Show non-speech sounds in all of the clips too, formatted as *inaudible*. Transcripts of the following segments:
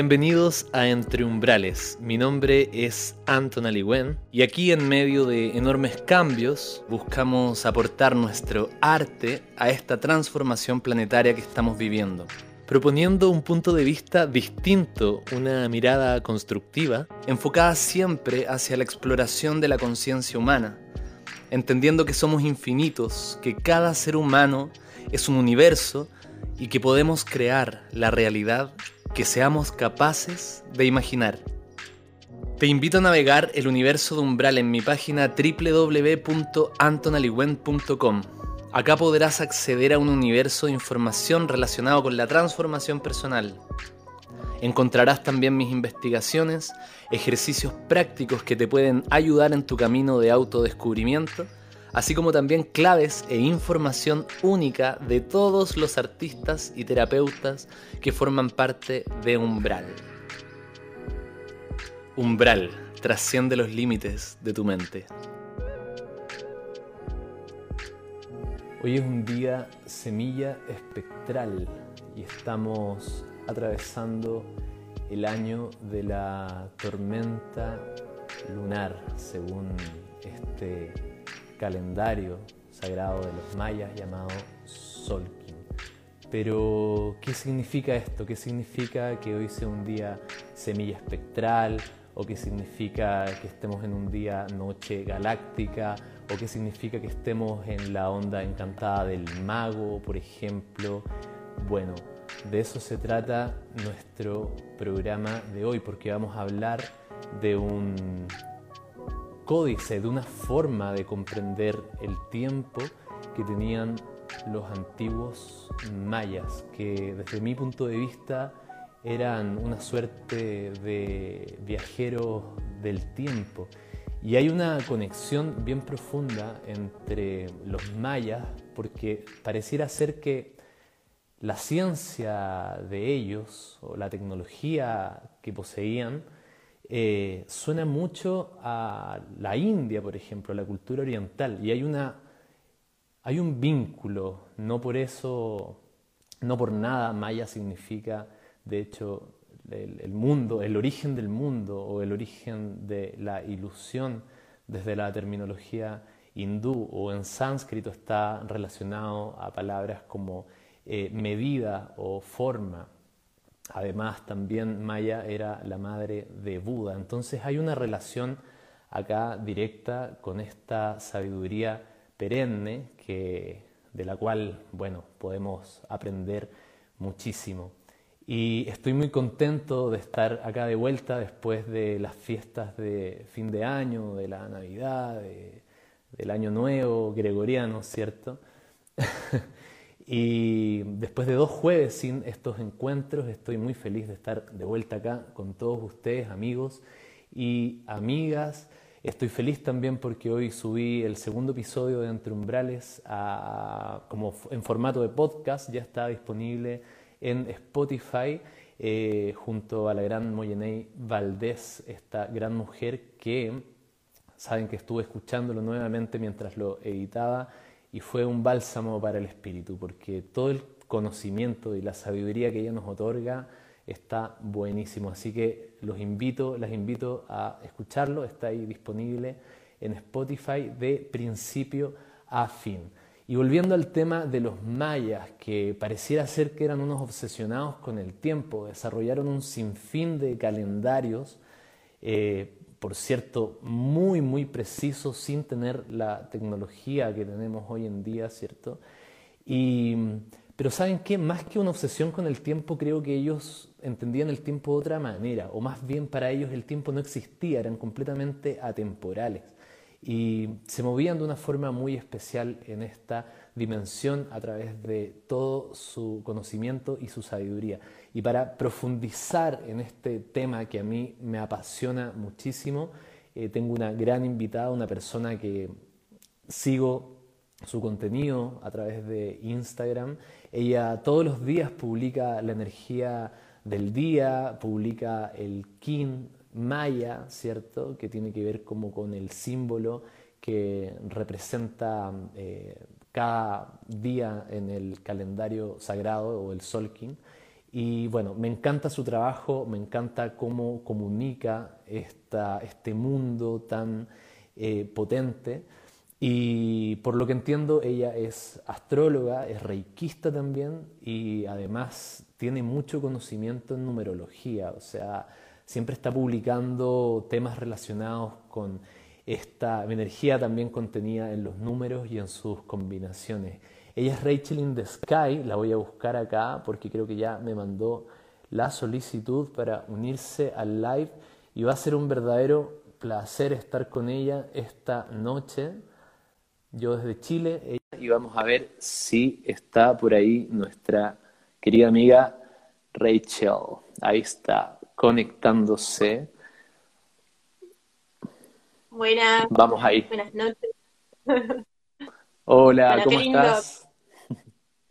Bienvenidos a Entre Umbrales. Mi nombre es Anton Aliwen y aquí en medio de enormes cambios buscamos aportar nuestro arte a esta transformación planetaria que estamos viviendo, proponiendo un punto de vista distinto, una mirada constructiva, enfocada siempre hacia la exploración de la conciencia humana, entendiendo que somos infinitos, que cada ser humano es un universo y que podemos crear la realidad que seamos capaces de imaginar. Te invito a navegar el universo de Umbral en mi página www.antonaliwen.com. Acá podrás acceder a un universo de información relacionado con la transformación personal. Encontrarás también mis investigaciones, ejercicios prácticos que te pueden ayudar en tu camino de autodescubrimiento así como también claves e información única de todos los artistas y terapeutas que forman parte de Umbral. Umbral trasciende los límites de tu mente. Hoy es un día semilla espectral y estamos atravesando el año de la tormenta lunar, según este calendario sagrado de los mayas llamado Solkin. Pero, ¿qué significa esto? ¿Qué significa que hoy sea un día semilla espectral? ¿O qué significa que estemos en un día noche galáctica? ¿O qué significa que estemos en la onda encantada del mago, por ejemplo? Bueno, de eso se trata nuestro programa de hoy, porque vamos a hablar de un códice, de una forma de comprender el tiempo que tenían los antiguos mayas, que desde mi punto de vista eran una suerte de viajeros del tiempo. Y hay una conexión bien profunda entre los mayas, porque pareciera ser que la ciencia de ellos o la tecnología que poseían eh, suena mucho a la India, por ejemplo, a la cultura oriental, y hay, una, hay un vínculo, no por eso, no por nada Maya significa, de hecho, el, mundo, el origen del mundo o el origen de la ilusión desde la terminología hindú o en sánscrito está relacionado a palabras como eh, medida o forma. Además, también Maya era la madre de Buda. Entonces hay una relación acá directa con esta sabiduría perenne que, de la cual, bueno, podemos aprender muchísimo. Y estoy muy contento de estar acá de vuelta después de las fiestas de fin de año, de la Navidad, del Año Nuevo gregoriano, ¿cierto? *laughs* Y después de dos jueves sin estos encuentros, estoy muy feliz de estar de vuelta acá con todos ustedes, amigos y amigas. Estoy feliz también porque hoy subí el segundo episodio de Entre Umbrales como en formato de podcast, ya está disponible en Spotify eh, junto a la gran Moyenei Valdés, esta gran mujer que saben que estuve escuchándolo nuevamente mientras lo editaba y fue un bálsamo para el espíritu, porque todo el conocimiento y la sabiduría que ella nos otorga está buenísimo. Así que los invito, las invito a escucharlo, está ahí disponible en Spotify de principio a fin. Y volviendo al tema de los mayas, que pareciera ser que eran unos obsesionados con el tiempo, desarrollaron un sinfín de calendarios eh, por cierto, muy, muy preciso, sin tener la tecnología que tenemos hoy en día, ¿cierto? Y, pero ¿saben qué? Más que una obsesión con el tiempo, creo que ellos entendían el tiempo de otra manera, o más bien para ellos el tiempo no existía, eran completamente atemporales. Y se movían de una forma muy especial en esta dimensión a través de todo su conocimiento y su sabiduría. Y para profundizar en este tema que a mí me apasiona muchísimo, eh, tengo una gran invitada, una persona que sigo su contenido a través de Instagram. Ella todos los días publica la energía del día, publica el kin maya, ¿cierto? Que tiene que ver como con el símbolo que representa eh, cada día en el calendario sagrado o el Solkin. Y bueno, me encanta su trabajo, me encanta cómo comunica esta, este mundo tan eh, potente. Y por lo que entiendo, ella es astróloga, es reikista también y además tiene mucho conocimiento en numerología, o sea, siempre está publicando temas relacionados con esta energía también contenida en los números y en sus combinaciones. Ella es Rachel in the Sky, la voy a buscar acá porque creo que ya me mandó la solicitud para unirse al live y va a ser un verdadero placer estar con ella esta noche. Yo desde Chile y vamos a ver si está por ahí nuestra querida amiga Rachel. Ahí está, conectándose. Buenas. Vamos ahí. Buenas noches. Hola, ¿cómo estás?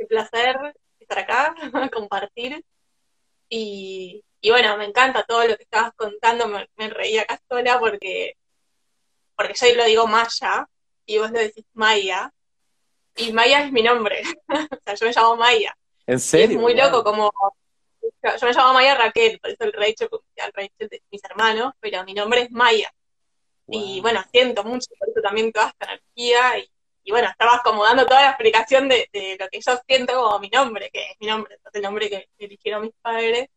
Placer estar acá, *laughs* compartir. Y, bueno, me encanta todo lo que estabas contando, me, me reía acá sola porque, porque yo lo digo Maya y vos lo decís Maya. Y Maya es mi nombre. *laughs* o sea, yo me llamo Maya. ¿En serio? es muy loco como yo me llamo Maya Raquel, por eso el Rachel, el Rachel de mis hermanos, pero mi nombre es Maya. Y bueno, siento mucho por eso también toda esta energía y, bueno, estaba acomodando toda la explicación de, lo que yo siento como mi nombre, que es mi nombre, el nombre que eligieron mis padres,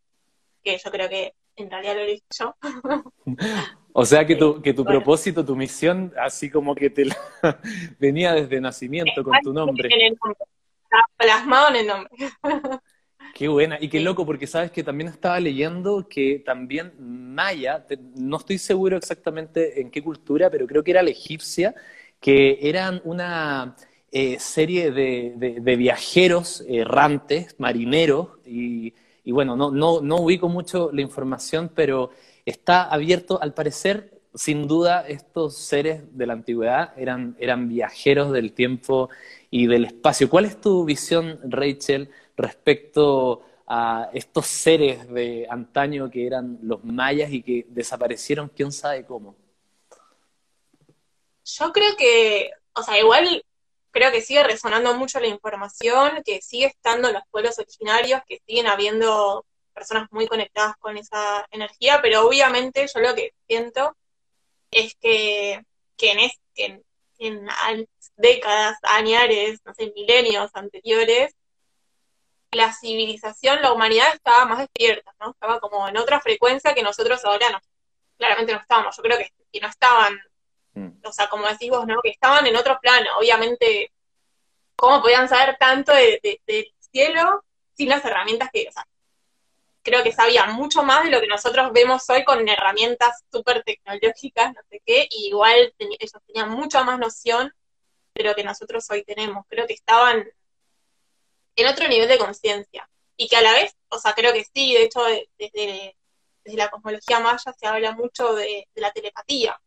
que yo creo que en realidad lo elegí yo. *laughs* O sea que tu, que tu propósito, tu misión, así como que te *laughs* venía desde nacimiento con tu nombre. En el nombre. Plasmado en el nombre. Qué buena, y qué loco, porque sabes que también estaba leyendo que también Maya, no estoy seguro exactamente en qué cultura, pero creo que era la egipcia, que eran una eh, serie de, viajeros errantes, marineros, y, bueno, no, no, no ubico mucho la información, pero está abierto, al parecer, sin duda, estos seres de la antigüedad eran, eran viajeros del tiempo y del espacio. ¿Cuál es tu visión, Rachel? respecto a estos seres de antaño que eran los mayas y que desaparecieron, quién sabe cómo. Yo creo que, o sea, igual creo que sigue resonando mucho la información, que sigue estando los pueblos originarios, que siguen habiendo personas muy conectadas con esa energía, pero obviamente yo lo que siento es que, que en, en, en décadas, años, no sé, milenios anteriores, la civilización, la humanidad estaba más despierta, ¿no? Estaba como en otra frecuencia que nosotros ahora no, claramente no estábamos. Yo creo que, no estaban, mm. o sea, como decís vos, ¿no? Que estaban en otro plano. Obviamente, ¿cómo podían saber tanto del cielo sin las herramientas que, o sea, creo que sabían mucho más de lo que nosotros vemos hoy con herramientas súper tecnológicas, no sé qué, y igual ellos tenían mucha más noción de lo que nosotros hoy tenemos. Creo que estaban en otro nivel de conciencia. Y que a la vez, o sea, creo que sí, de hecho, desde, desde la cosmología maya se habla mucho de, la telepatía.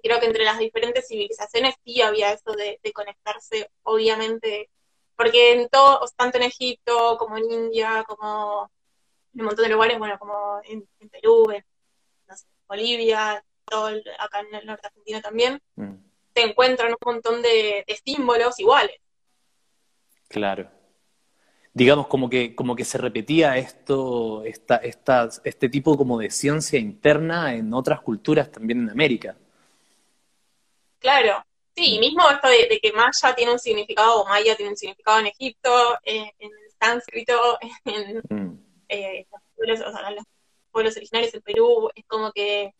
Y creo que entre las diferentes civilizaciones sí había eso de, conectarse, obviamente, porque en todo, tanto en Egipto como en India, como en un montón de lugares, bueno, como en, Perú, en Bolivia, todo acá en el norte argentino también, mm. se encuentran un montón de símbolos iguales. Claro digamos, como que, como que se repetía esto, esta, esta, este tipo como de ciencia interna en otras culturas también en América. Claro, sí, mismo esto de, que Maya tiene un significado, o Maya tiene un significado en Egipto, en el sánscrito, *laughs* en mm. eh, los, pueblos, o sea, los pueblos originarios del Perú, es como que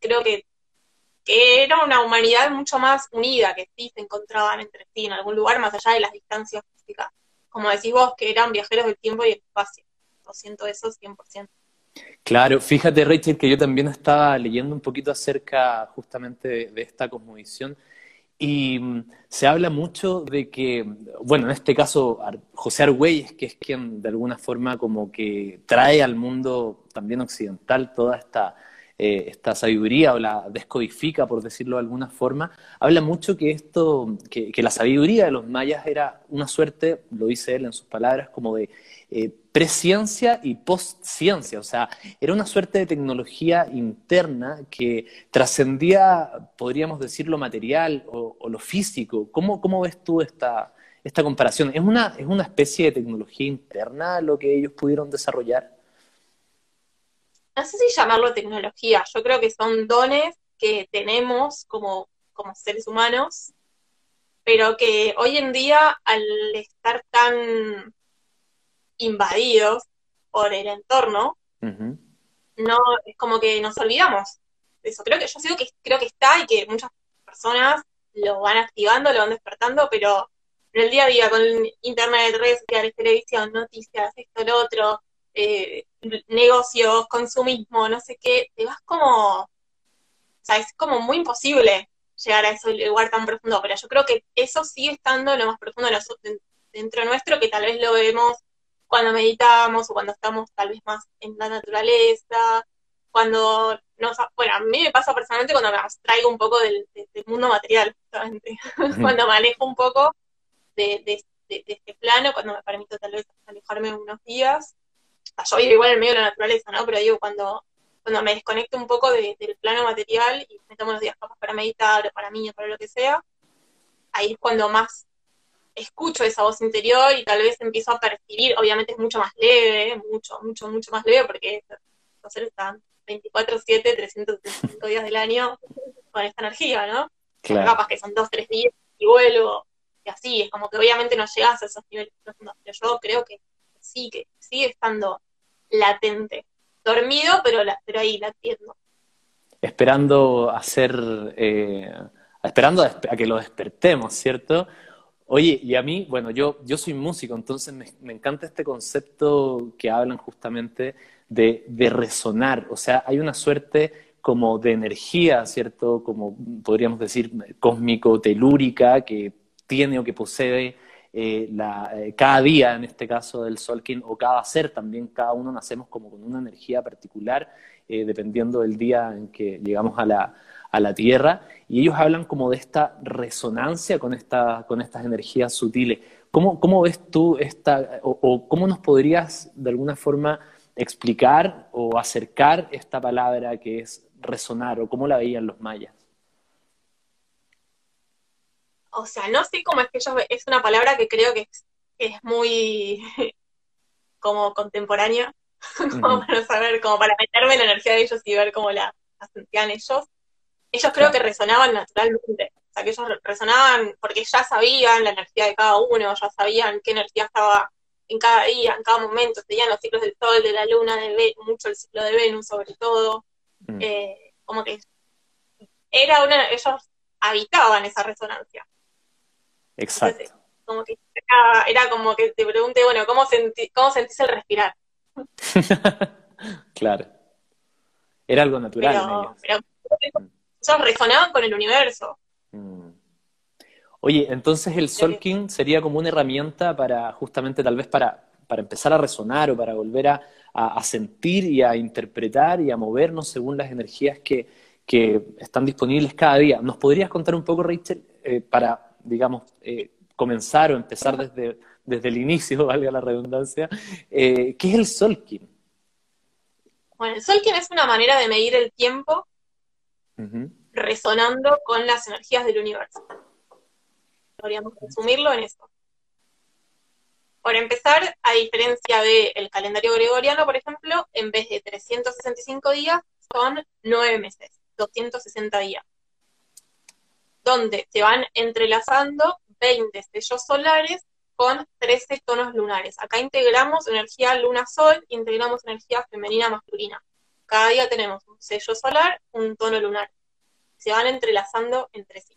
creo que, que era una humanidad mucho más unida, que sí se encontraban entre sí en algún lugar más allá de las distancias físicas como decís vos, que eran viajeros del tiempo y el espacio. Lo siento eso 100%. Claro, fíjate Rachel que yo también estaba leyendo un poquito acerca justamente de, esta cosmovisión y mm, se habla mucho de que, bueno, en este caso José Argüelles, que es quien de alguna forma como que trae al mundo también occidental toda esta eh, esta sabiduría o la descodifica, por decirlo de alguna forma, habla mucho que esto, que, la sabiduría de los mayas era una suerte, lo dice él en sus palabras, como de eh, presciencia y postciencia, o sea, era una suerte de tecnología interna que trascendía, podríamos decir, lo material o, lo físico. ¿Cómo, ¿Cómo, ves tú esta, esta comparación. ¿Es una, ¿Es una especie de tecnología interna lo que ellos pudieron desarrollar? No sé si llamarlo tecnología, yo creo que son dones que tenemos como, como seres humanos, pero que hoy en día, al estar tan invadidos por el entorno, no, es como que nos olvidamos eso. Creo que yo sigo que creo que está y que muchas personas lo van activando, lo van despertando, pero en el día a día, con internet, redes sociales, televisión, noticias, esto, lo otro, eh, negocios, consumismo, no sé qué, te vas como, o sea, es como muy imposible llegar a ese lugar tan profundo, pero yo creo que eso sigue estando lo más profundo dentro nuestro, que tal vez lo vemos cuando meditamos o cuando estamos tal vez más en la naturaleza, cuando nos, bueno, a mí me pasa personalmente cuando me abstraigo un poco del, mundo material, justamente, *laughs* cuando me alejo un poco de, este plano, cuando me permito tal vez alejarme unos días, yo vivo igual en medio de la naturaleza, ¿no? Pero digo, cuando, cuando me desconecto un poco del plano material y me tomo unos días para meditar, o para mí, o para lo que sea, ahí es cuando más escucho esa voz interior y tal vez empiezo a percibir, obviamente es mucho más leve, mucho, mucho, mucho más leve, porque los seres están 24-7, 365 días del año con esta energía, ¿no? Claro. Capaz que son dos, tres días y vuelvo, y así, es como que obviamente no llegas a esos niveles profundos, pero yo creo que sí, que sigue estando latente, dormido, pero, la, pero ahí latiendo. Esperando a ser, eh, esperando a, que lo despertemos, ¿cierto? Oye, y a mí, bueno, yo, yo soy músico, entonces me, me encanta este concepto que hablan justamente de, resonar, o sea, hay una suerte como de energía, ¿cierto? Como podríamos decir cósmico, telúrica, que tiene o que posee eh, la, eh, cada día, en este caso del Solkin, o cada ser también, cada uno nacemos como con una energía particular, eh, dependiendo del día en que llegamos a la, a la Tierra, y ellos hablan como de esta resonancia con, esta, con estas energías sutiles. ¿Cómo, cómo ves tú esta, o cómo nos podrías de alguna forma explicar o acercar esta palabra que es resonar o cómo la veían los mayas? O sea, no sé cómo es que ellos, es una palabra que creo que es, muy *laughs* como contemporánea, *laughs* como para saber, como para meterme en la energía de ellos y ver cómo la, sentían ellos. Ellos creo que resonaban naturalmente, o sea, que ellos resonaban porque ya sabían la energía de cada uno, ya sabían qué energía estaba en cada día, en cada momento, tenían los ciclos del Sol, de la Luna, de mucho el ciclo de Venus sobre todo, mm. eh, como que era una, ellos habitaban esa resonancia. Exacto. como que era, como que te pregunté, bueno, ¿cómo, cómo sentís el respirar? *laughs* claro. Era algo natural. Pero, ellos resonaban con el universo. Mm. Oye, entonces el Solking sería como una herramienta para, justamente tal vez para, para empezar a resonar o para volver a, a, sentir y a interpretar y a movernos según las energías que, que están disponibles cada día. ¿Nos podrías contar un poco, Rachel, eh, para, digamos, eh, comenzar o empezar desde, desde el inicio, *laughs* valga la redundancia, eh, ¿qué es el Solking? Bueno, el Solking es una manera de medir el tiempo resonando con las energías del universo podríamos resumirlo en eso. Por empezar, a diferencia del calendario gregoriano, por ejemplo, en vez de 365 días, son 9 meses, 260 días, donde se van entrelazando 20 sellos solares con 13 tonos lunares. Acá integramos energía luna-sol, integramos energía femenina-masculina. Cada día tenemos un sello solar, un tono lunar. Se van entrelazando entre sí.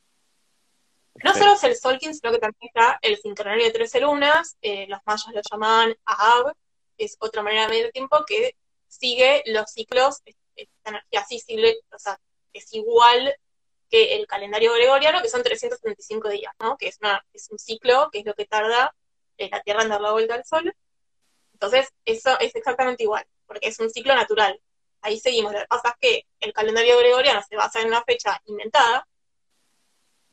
No solo es el Solkin, sino que también está el sincronario de 13 lunas, eh, los mayas lo llamaban Ahab, es otra manera de medir el tiempo que sigue los ciclos, esta energía así, o sea, es igual que el calendario gregoriano, que son 335 días, ¿no? Que es, una, es un ciclo, que es lo que tarda eh, la Tierra en dar la vuelta al Sol. Entonces, eso es exactamente igual, porque es un ciclo natural. Ahí seguimos. Lo que pasa es que el calendario gregoriano se basa en una fecha inventada,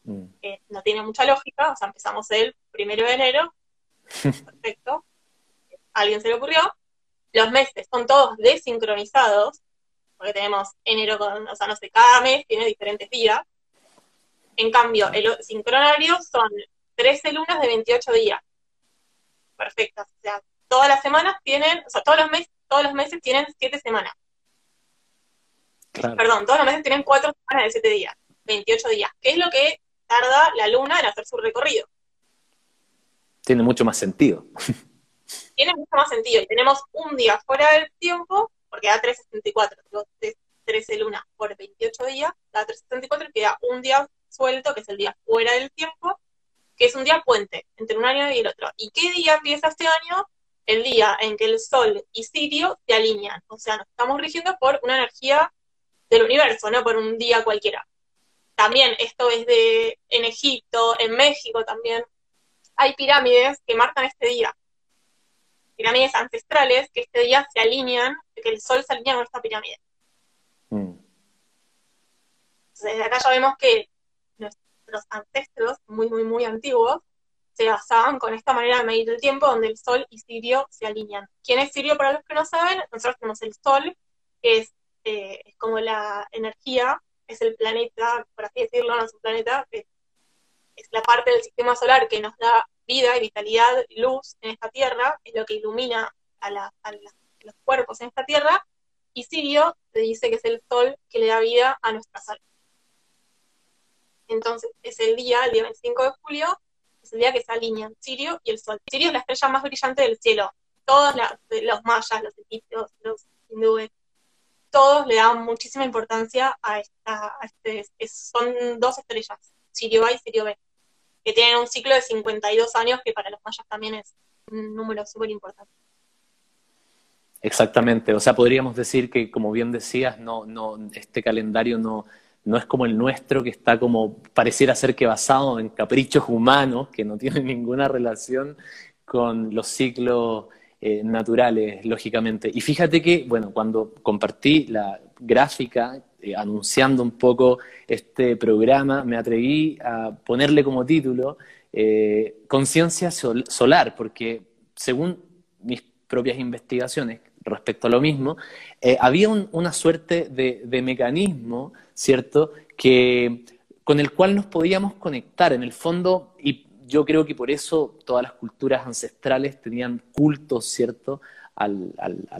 Mm. no tiene mucha lógica, o sea, empezamos el primero de enero, *laughs* perfecto, a alguien se le ocurrió, los meses son todos desincronizados, porque tenemos enero con, o sea, no sé, cada mes tiene diferentes días, en cambio, el sincronario son 13 lunas de 28 días. Perfecto. O sea, todas las semanas tienen, o sea, todos los meses, todos los meses tienen 7 semanas. Perdón, todos los meses tienen 4 semanas de 7 días, 28 días, ¿Qué es lo que tarda la luna en hacer su recorrido. Tiene mucho más sentido. *laughs* Tiene mucho más sentido. Y tenemos un día fuera del tiempo, porque da 364, 13 lunas por 28 días, da 364 y queda un día suelto, que es el día fuera del tiempo, que es un día puente entre un año y el otro. ¿Y qué día empieza este año? El día en que el Sol y Sirio se alinean. O sea, nos estamos rigiendo por una energía del universo, no por un día cualquiera. También esto es de en Egipto, en México también. Hay pirámides que marcan este día. Pirámides ancestrales que este día se alinean, que el sol se alinea con esta pirámide. Mm. desde acá ya vemos que nuestros ancestros, muy, muy, muy antiguos, se basaban con esta manera de medir el tiempo donde el Sol y Sirio se alinean. ¿Quién es Sirio para los que no saben? Nosotros tenemos el Sol, que es, eh, es como la energía es el planeta, por así decirlo, no es un planeta, es, la parte del sistema solar que nos da vida y vitalidad, luz en esta Tierra, es lo que ilumina a, los cuerpos en esta Tierra, y Sirio se dice que es el sol que le da vida a nuestra salud. Entonces, es el día, el día 25 de julio, es el día que se alinean Sirio y el sol. Sirio es la estrella más brillante del cielo. Todos los mayas, los egipcios, los hindúes, todos le dan muchísima importancia a esta, este, son dos estrellas, Sirio A y Sirio B, que tienen un ciclo de 52 años, que para los mayas también es un número súper importante. Exactamente, o sea, podríamos decir que, como bien decías, no, no, este calendario no, no es como el nuestro, que está como, pareciera ser que basado en caprichos humanos, que no *laughs* tienen ninguna relación con los ciclos eh, naturales, lógicamente. Y fíjate que, bueno, cuando compartí la gráfica eh, anunciando un poco este programa, me atreví a ponerle como título eh, Conciencia Solar, porque según mis propias investigaciones respecto a lo mismo, había una suerte de, mecanismo, ¿cierto?, que con el cual nos podíamos conectar. En el fondo, y yo creo que por eso todas las culturas ancestrales tenían cultos, ¿cierto? Al,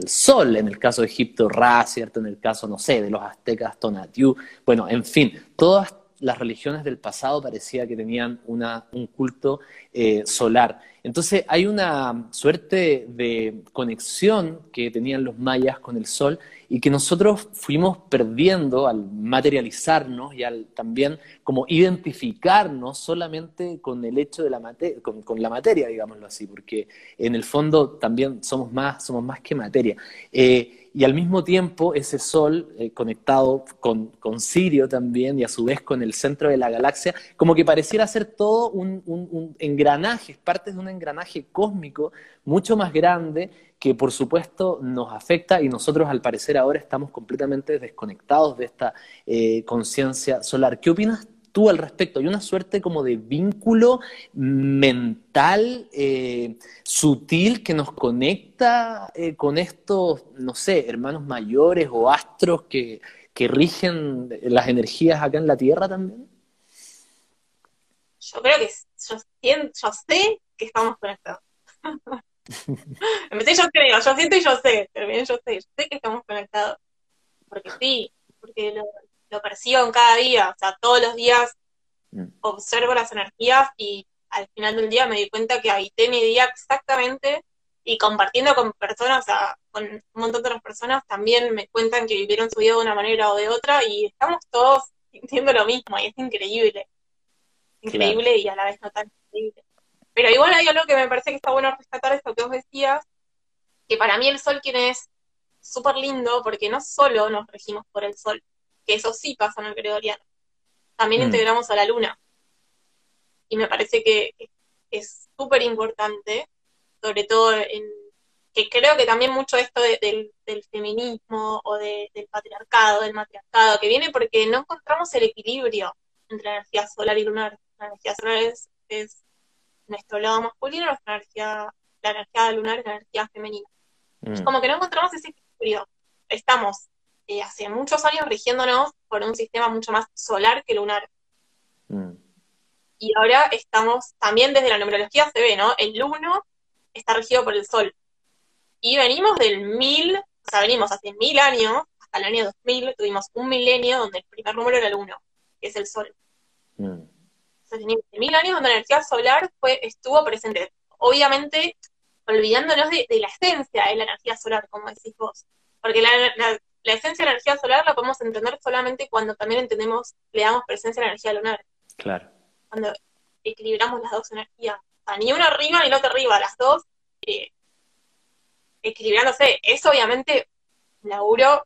sol, en el caso de Egipto, Ra, ¿cierto? En el caso, no sé, de los aztecas, Tonatiuh. Bueno, en fin, todas las religiones del pasado parecía que tenían una, un culto eh, solar. Entonces hay una suerte de conexión que tenían los mayas con el sol y que nosotros fuimos perdiendo al materializarnos y al también como identificarnos solamente con el hecho de la materia, con, la materia, digámoslo así, porque en el fondo también somos más, somos más que materia. Eh, y al mismo tiempo ese Sol eh, conectado con, con, Sirio también y a su vez con el centro de la galaxia, como que pareciera ser todo un, un, engranaje, parte de un engranaje cósmico mucho más grande que por supuesto nos afecta y nosotros al parecer ahora estamos completamente desconectados de esta eh, conciencia solar. ¿Qué opinas tú al respecto? Hay una suerte como de vínculo mental eh, sutil que nos conecta eh, con estos, no sé, hermanos mayores o astros que, que rigen las energías acá en la Tierra también? Yo creo que yo, yo sé que estamos conectados. *laughs* Yo creo, yo siento y yo sé, pero bien yo sé, yo sé que estamos conectados. Porque sí, porque lo, lo percibo en cada día, o sea, todos los días mm. observo las energías y al final del día me di cuenta que habité mi día exactamente y compartiendo con personas, o sea, con un montón de otras personas, también me cuentan que vivieron su vida de una manera o de otra y estamos todos *laughs* sintiendo lo mismo y es increíble. Increíble y a la vez no tan increíble. Pero igual hay algo que me parece que está bueno rescatar, esto que vos decías, que para mí el sol quien es súper lindo porque no solo nos regimos por el sol, que eso sí pasa en el gregoriano. También mm. integramos a la luna. Y me parece que es súper importante, sobre todo en que creo que también mucho esto del, feminismo o del patriarcado, del matriarcado, que viene porque no encontramos el equilibrio entre la energía solar y lunar. La energía solar es, es nuestro lado masculino, nuestra energía, la energía lunar es la energía femenina. Mm. Como que no encontramos ese equilibrio. Estamos eh, hace muchos años rigiéndonos por un sistema mucho más solar que lunar. Mm. y ahora estamos, también desde la numerología se ve, ¿no? El 1 está regido por el Sol. Y venimos del mil, o sea, venimos hace mil años, hasta el año 2000, tuvimos un milenio donde el primer número era el 1, que es el Sol. Mm. Entonces, venimos de mil años donde la energía solar fue, estuvo presente. Obviamente, olvidándonos de, la esencia de la energía solar, como decís vos. Porque la, la esencia de la energía solar la podemos entender solamente cuando también entendemos, le damos presencia a la energía lunar. Claro. Cuando equilibramos las dos energías. O sea, ni una arriba ni la otra arriba, las dos eh, equilibrándose. Es obviamente un laburo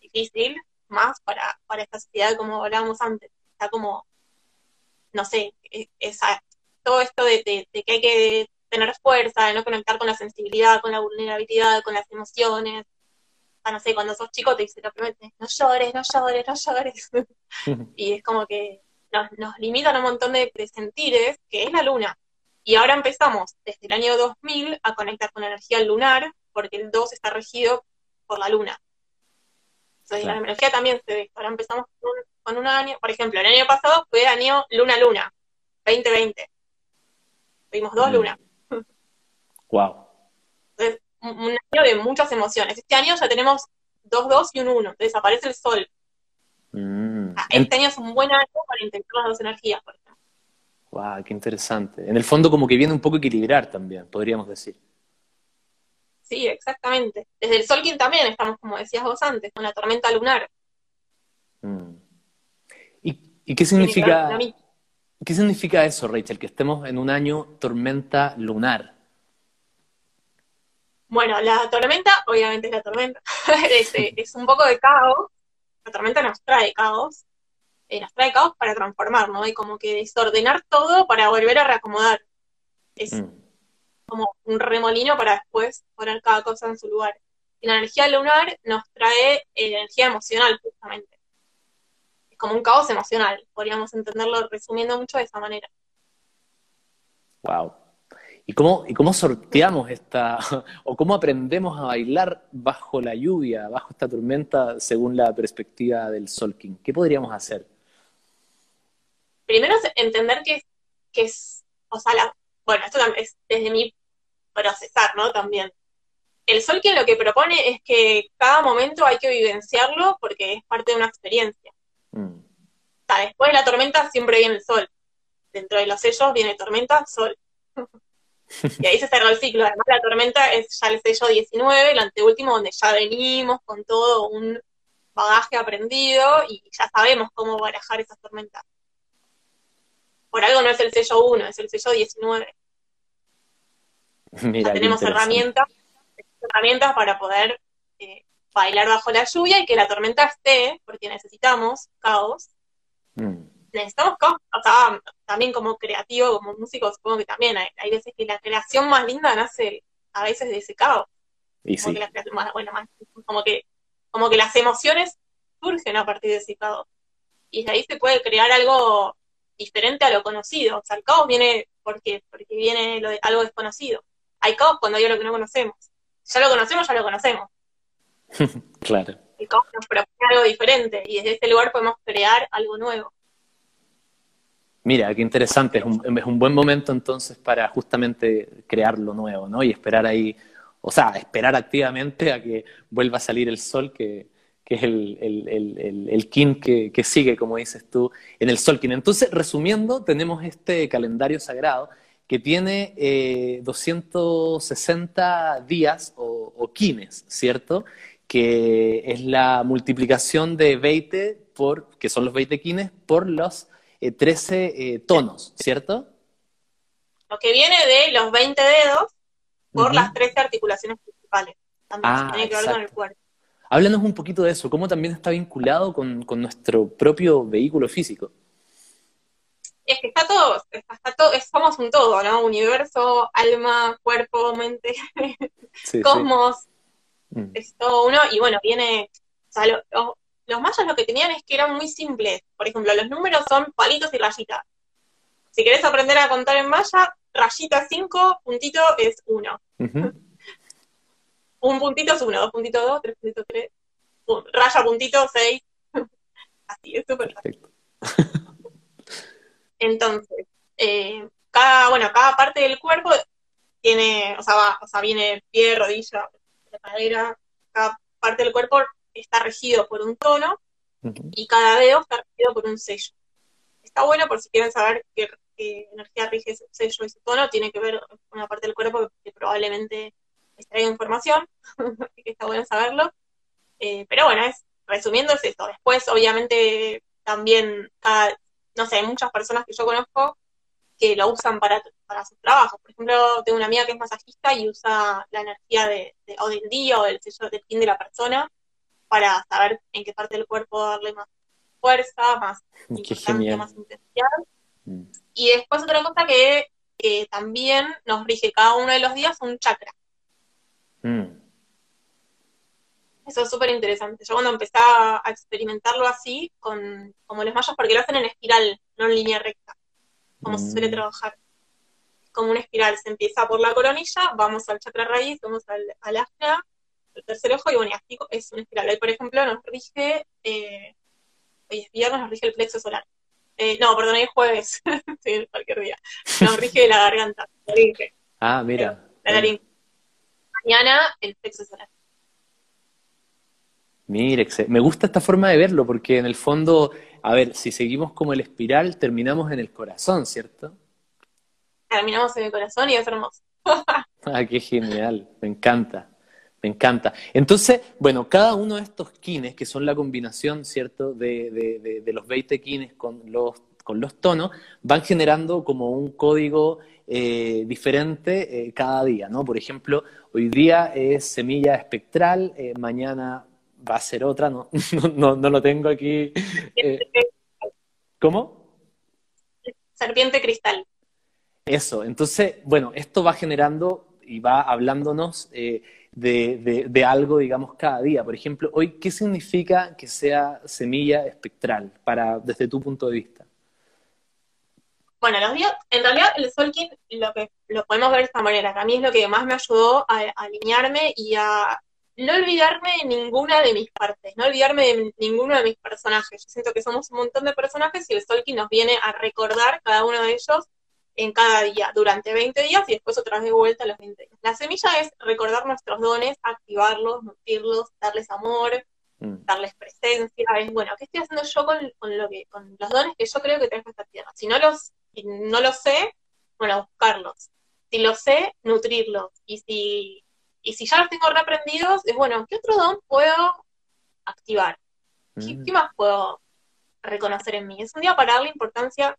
difícil, más para, para esta sociedad como hablábamos antes. Está como, no sé, e, esa, todo esto de, de que hay que tener fuerza, de no conectar con la sensibilidad, con la vulnerabilidad, con las emociones, no sé, cuando sos chico te dice lo no llores, no llores, no llores. *laughs* y es como que nos, nos limitan un montón de, sentires, que es la luna. Y ahora empezamos desde el año 2000 a conectar con la energía lunar, porque el 2 está regido por la luna. Entonces la energía también se ve. Ahora empezamos con un, año, por ejemplo, el año pasado fue el año luna-luna, 2020. Tuvimos dos mm. lunas. *laughs* wow. Entonces, un año de muchas emociones. Este año ya tenemos dos dos y un uno, desaparece el sol. Mm. Ah, este año es un buen año para integrar las dos energías, por ejemplo. Wow, qué interesante. En el fondo como que viene un poco a equilibrar también, podríamos decir. Sí, exactamente. Desde el Solkin también estamos, como decías vos antes, con la tormenta lunar. Mm. ¿Y, qué significa, qué significa eso, Rachel? Que estemos en un año tormenta lunar. Bueno, la tormenta, obviamente es la tormenta, *laughs* eh, es, un poco de caos. La tormenta nos trae caos, eh, nos trae caos para transformar, ¿no? Y como que desordenar todo para volver a reacomodar. Es mm. como un remolino para después poner cada cosa en su lugar. Y la energía lunar nos trae eh, energía emocional, justamente. Es como un caos emocional, podríamos entenderlo resumiendo mucho de esa manera. Wow. ¿Y cómo, ¿Y cómo sorteamos esta, *laughs* o cómo aprendemos a bailar bajo la lluvia, bajo esta tormenta, según la perspectiva del Solking? ¿Qué podríamos hacer? Primero entender que, que es, o sea, bueno, esto es desde mi procesar, ¿no? También. El Solking lo que propone es que cada momento hay que vivenciarlo porque es parte de una experiencia. Mm. O sea, después de la tormenta siempre viene el sol. Dentro de los sellos viene tormenta, sol. *laughs* Y ahí se cerró el ciclo. Además, la tormenta es ya el sello 19, el anteúltimo, donde ya venimos con todo un bagaje aprendido y ya sabemos cómo barajar esas tormentas. Por algo no es el sello 1, es el sello 19. ya tenemos herramientas, herramientas para poder eh, bailar bajo la lluvia y que la tormenta esté, porque necesitamos caos. Mm necesitamos o sea, también como creativo, como músico, supongo que también hay, veces que la creación más linda nace a veces de ese caos. Y como, que bueno, como, que, como que las emociones surgen a partir de ese caos. Y de ahí se puede crear algo diferente a lo conocido. O sea, el caos viene porque, porque viene lo de, algo desconocido. Hay caos cuando hay algo que no conocemos. Ya lo conocemos, ya lo conocemos. *laughs* claro. El caos nos propone algo diferente y desde ese lugar podemos crear algo nuevo. Mira, qué interesante, es un, es un, buen momento entonces para justamente crear lo nuevo, ¿no? Y esperar ahí, o sea, esperar activamente a que vuelva a salir el sol, que, es el, el, kin que, sigue, como dices tú, en el sol kin. Entonces, resumiendo, tenemos este calendario sagrado que tiene eh, 260 días o, o kines, ¿cierto? Que es la multiplicación de 20 por, que son los 20 kines, por los 13 eh, eh, tonos, ¿cierto? Lo que viene de los 20 dedos por las 13 articulaciones principales. También ah, tiene que ver con el cuerpo. Háblanos un poquito de eso, cómo también está vinculado con, nuestro propio vehículo físico. Es que está todo, está todo, somos un todo, ¿no? Universo, alma, cuerpo, mente, *laughs* cosmos, mm. es todo uno, y bueno, viene, o sea, lo, los mayas lo que tenían es que eran muy simples. Por ejemplo, los números son palitos y rayitas. Si querés aprender a contar en maya, rayita 5, puntito es 1. *laughs* Un puntito es 1, dos puntitos 2, tres puntitos 3, raya puntito 6. *laughs* Así, es súper perfecto. *laughs* Entonces, eh, cada, bueno, cada parte del cuerpo tiene, o sea, va, o sea, viene pie, rodilla, cadera, cada parte del cuerpo está regido por un tono y cada dedo está regido por un sello. Está bueno por si quieren saber qué, energía rige ese sello y ese tono, tiene que ver con una parte del cuerpo que, probablemente extraiga información, *laughs* así que está bueno saberlo. Eh, pero bueno, es, resumiendo es esto. Después, obviamente, también, no sé, hay muchas personas que yo conozco que lo usan para, para sus trabajos. Por ejemplo, tengo una amiga que es masajista y usa la energía de, o del día o del sello del fin de la persona para saber en qué parte del cuerpo darle más fuerza, más qué más intensidad. Mm. Y después otra cosa que, también nos rige cada uno de los días un chakra. Mm. Eso es súper interesante. Yo cuando empecé a experimentarlo así, con como los mayas, porque lo hacen en espiral, no en línea recta, como se suele mm. trabajar. Como una espiral, se empieza por la coronilla, vamos al chakra raíz, vamos al, al el tercer ojo, y bueno, y es una espiral. Hoy, por ejemplo, nos rige, eh, hoy es viernes, nos rige el plexo solar. Eh, no, perdón, hoy es jueves, *laughs* sí, cualquier día. Nos rige la garganta, la Ah, mira. La laringe. Mañana el plexo solar. Mire, me gusta esta forma de verlo, porque en el fondo, a ver, si seguimos como el espiral, terminamos en el corazón, ¿cierto? Terminamos en el corazón y es hermoso. *laughs* ah, qué genial, me encanta. Me encanta. Entonces, bueno, cada uno de estos kines, que son la combinación, ¿cierto?, de, los 20 kines con los, con los tonos, van generando como un código eh, diferente eh, cada día, ¿no? Por ejemplo, hoy día es semilla espectral, eh, mañana va a ser otra, no, *laughs* no, no, lo tengo aquí. ¿Cómo? Serpiente cristal. Eso, entonces, bueno, esto va generando y va hablándonos de, de, algo, digamos, cada día. Por ejemplo, hoy, ¿qué significa que sea semilla espectral para, desde tu punto de vista? Bueno, los días, en realidad el Solkin lo que lo podemos ver de esta manera, que a mí es lo que más me ayudó a, alinearme y a no olvidarme de ninguna de mis partes, no olvidarme de ninguno de mis personajes. Yo siento que somos un montón de personajes y el Solkin nos viene a recordar cada uno de ellos en cada día durante 20 días y después otra vez de vuelta a los 20 días. La semilla es recordar nuestros dones, activarlos, nutrirlos, darles amor, mm. darles presencia. Es, bueno, ¿qué estoy haciendo yo con, lo que, con los dones que yo creo que tengo esta tierra? Si no los, no los sé, bueno, buscarlos. Si los sé, nutrirlos. Y si, y si ya los tengo reaprendidos, es bueno, ¿qué otro don puedo activar? ¿Qué, mm. ¿Qué, más puedo reconocer en mí? Es un día para darle importancia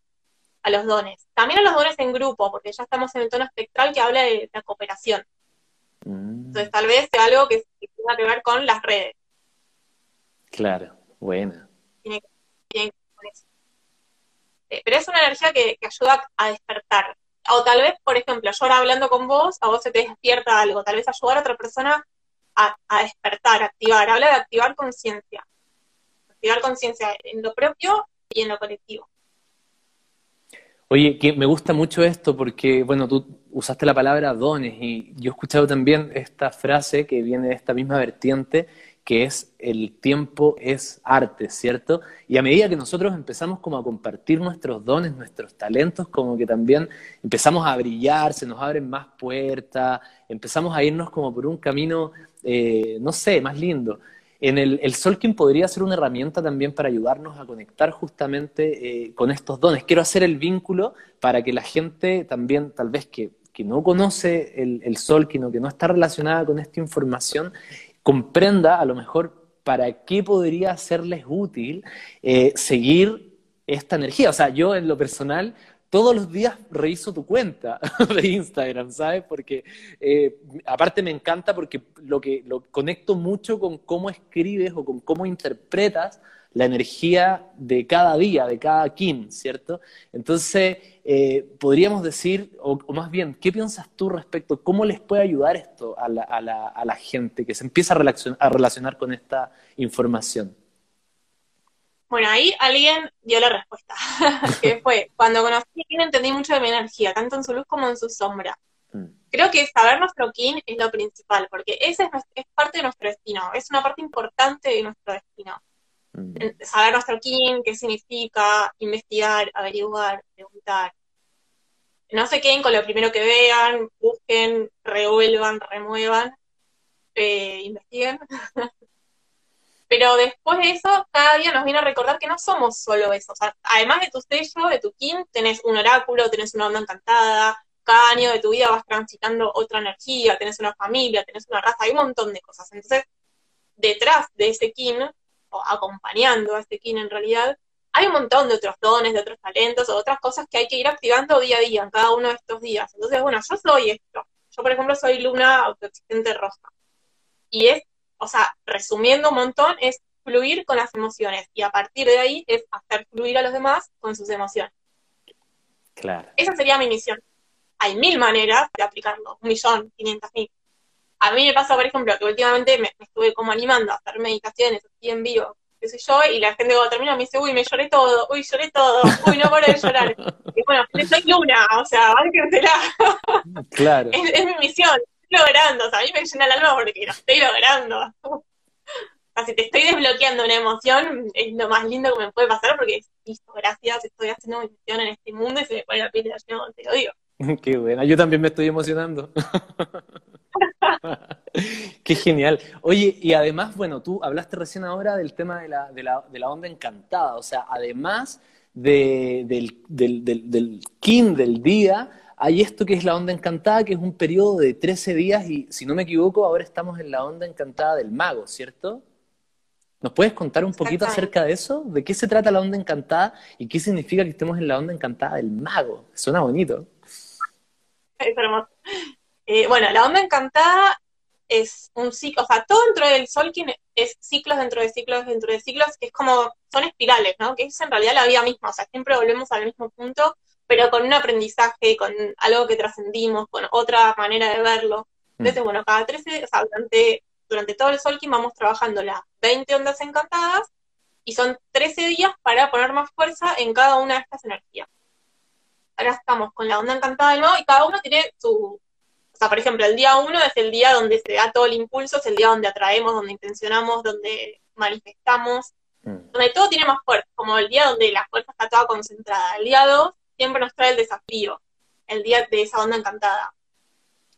a los dones. También a los dones en grupo, porque ya estamos en el tono espectral que habla de la cooperación. Mm. Entonces, tal vez sea algo que, tenga que ver con las redes. Claro, buena. Tiene, que ver eso. Eh, pero es una energía que, ayuda a despertar. O tal vez, por ejemplo, yo ahora hablando con vos, a vos se te despierta algo. Tal vez ayudar a otra persona a, a despertar, a activar. Habla de activar conciencia. Activar conciencia en lo propio y en lo colectivo. Oye, que me gusta mucho esto porque, bueno, tú usaste la palabra dones y yo he escuchado también esta frase que viene de esta misma vertiente, que es el tiempo es arte, ¿cierto? Y a medida que nosotros empezamos como a compartir nuestros dones, nuestros talentos, como que también empezamos a brillar, se nos abren más puertas, empezamos a irnos como por un camino, eh, no sé, más lindo. En el, el Solkin podría ser una herramienta también para ayudarnos a conectar justamente eh, con estos dones. Quiero hacer el vínculo para que la gente también, tal vez que, no conoce el, el Solkin o que no está relacionada con esta información, comprenda a lo mejor para qué podría serles útil eh, seguir esta energía. O sea, yo en lo personal todos los días reviso tu cuenta *laughs* de Instagram, ¿sabes? Porque eh, aparte me encanta porque lo que lo conecto mucho con cómo escribes o con cómo interpretas la energía de cada día, de cada Kim, ¿cierto? Entonces, eh, podríamos decir, o, más bien, ¿qué piensas tú respecto? ¿Cómo les puede ayudar esto a la, a la, a la gente que se empieza a relacionar con esta información? Bueno, ahí alguien dio la respuesta, *laughs* que fue, cuando conocí a Kin entendí mucho de mi energía, tanto en su luz como en su sombra. Mm. Creo que saber nuestro Kin es lo principal, porque ese es, parte de nuestro destino, es una parte importante de nuestro destino. Mm. Saber nuestro Kin, qué significa, investigar, averiguar, preguntar. no se queden con lo primero que vean, busquen, revuelvan, remuevan, eh, investiguen. *laughs* Pero después de eso, cada día nos viene a recordar que no somos solo eso. O sea, además de tu sello, de tu kin, tenés un oráculo, tenés una onda encantada, cada año de tu vida vas transitando otra energía, tenés una familia, tenés una raza, hay un montón de cosas. Entonces, detrás de ese kin, o acompañando a ese kin en realidad, hay un montón de otros dones, de otros talentos, o otras cosas que hay que ir activando día a día, en cada uno de estos días. Entonces, bueno, yo soy esto. Yo, por ejemplo, soy luna autoexistente roja. Y es, o sea, resumiendo un montón, es fluir con las emociones. Y a partir de ahí es hacer fluir a los demás con sus emociones. Claro. Esa sería mi misión. Hay mil maneras de aplicarlo, un millón, quinientas mil. A mí me pasa, por ejemplo, que últimamente me, me estuve como animando a hacer meditaciones así en vivo qué sé yo, y la gente cuando termina me dice, uy, me lloré todo, uy, lloré todo, uy, no paro de llorar. *laughs* Y bueno, soy luna, o sea, bárquensela. Claro. *laughs* es, es mi misión, logrando, o sea, a mí me llena el alma porque lo estoy logrando. Si te estoy desbloqueando una emoción, es lo más lindo que me puede pasar porque, listo, gracias, estoy haciendo mi misión en este mundo y se me pone la piel de la te lo digo. *laughs* Qué buena, yo también me estoy emocionando. *laughs* Qué genial. Oye, y además, bueno, tú hablaste recién ahora del tema de la, de la, de la onda encantada, o sea, además de, del, del, del, del del día, hay esto que es la onda encantada, que es un periodo de 13 días y, si no me equivoco, ahora estamos en la onda encantada del mago, ¿cierto? ¿Nos puedes contar un poquito acerca de eso? ¿De qué se trata la onda encantada y qué significa que estemos en la onda encantada del mago? Suena bonito. *laughs* Es hermoso. Eh, bueno, la onda encantada es un ciclo, o sea, todo dentro del Solkin es ciclos dentro de ciclos dentro de ciclos, que es como, son espirales, ¿no? Que es en realidad la vida misma, o sea, siempre volvemos al mismo punto, pero con un aprendizaje, con algo que trascendimos, con otra manera de verlo. Entonces, mm. bueno, cada 13, o sea, durante, durante todo el Solkin vamos trabajando las 20 ondas encantadas, y son 13 días para poner más fuerza en cada una de estas energías. Ahora estamos con la onda encantada del nuevo y cada uno tiene su, o sea, por ejemplo, el día uno es el día donde se da todo el impulso, es el día donde atraemos, donde intencionamos, donde manifestamos, mm. donde todo tiene más fuerza, como el día donde la fuerza está toda concentrada. El día dos siempre nos trae el desafío, el día de esa onda encantada.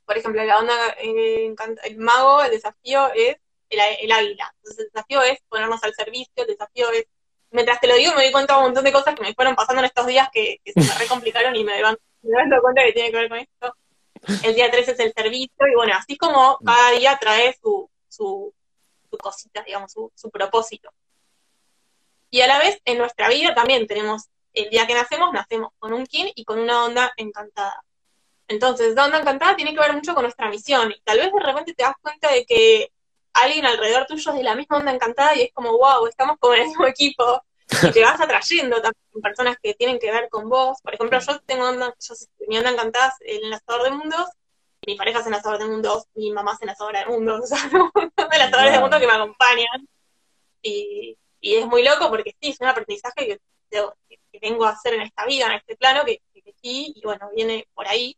Por ejemplo, la onda, eh, el mago, el desafío es el, águila. Entonces el desafío es ponernos al servicio, el desafío es, mientras te lo digo me doy cuenta de un montón de cosas que me fueron pasando en estos días que, se me recomplicaron y me van dando cuenta que tiene que ver con esto el día 3 es el servicio, y bueno, así como cada día trae su, su, cosita, digamos, su, su propósito. Y a la vez, en nuestra vida también tenemos, el día que nacemos, nacemos con un kin y con una onda encantada. Entonces, la onda encantada tiene que ver mucho con nuestra misión, y tal vez de repente te das cuenta de que alguien alrededor tuyo es de la misma onda encantada y es como, wow, estamos como en el mismo equipo, y te vas atrayendo también personas que tienen que ver con vos. Por ejemplo, yo tengo onda, yo, mi onda encantada en el lanzador de mundos, mi pareja es enlazador de mundos, mi mamá es enlazadora de mundos, *laughs* o sea, de enlazadores de mundos que me acompañan. Y, y, es muy loco porque sí, es un aprendizaje que, que, vengo a hacer en esta vida, en este plano, que, que sí, y bueno, viene por ahí.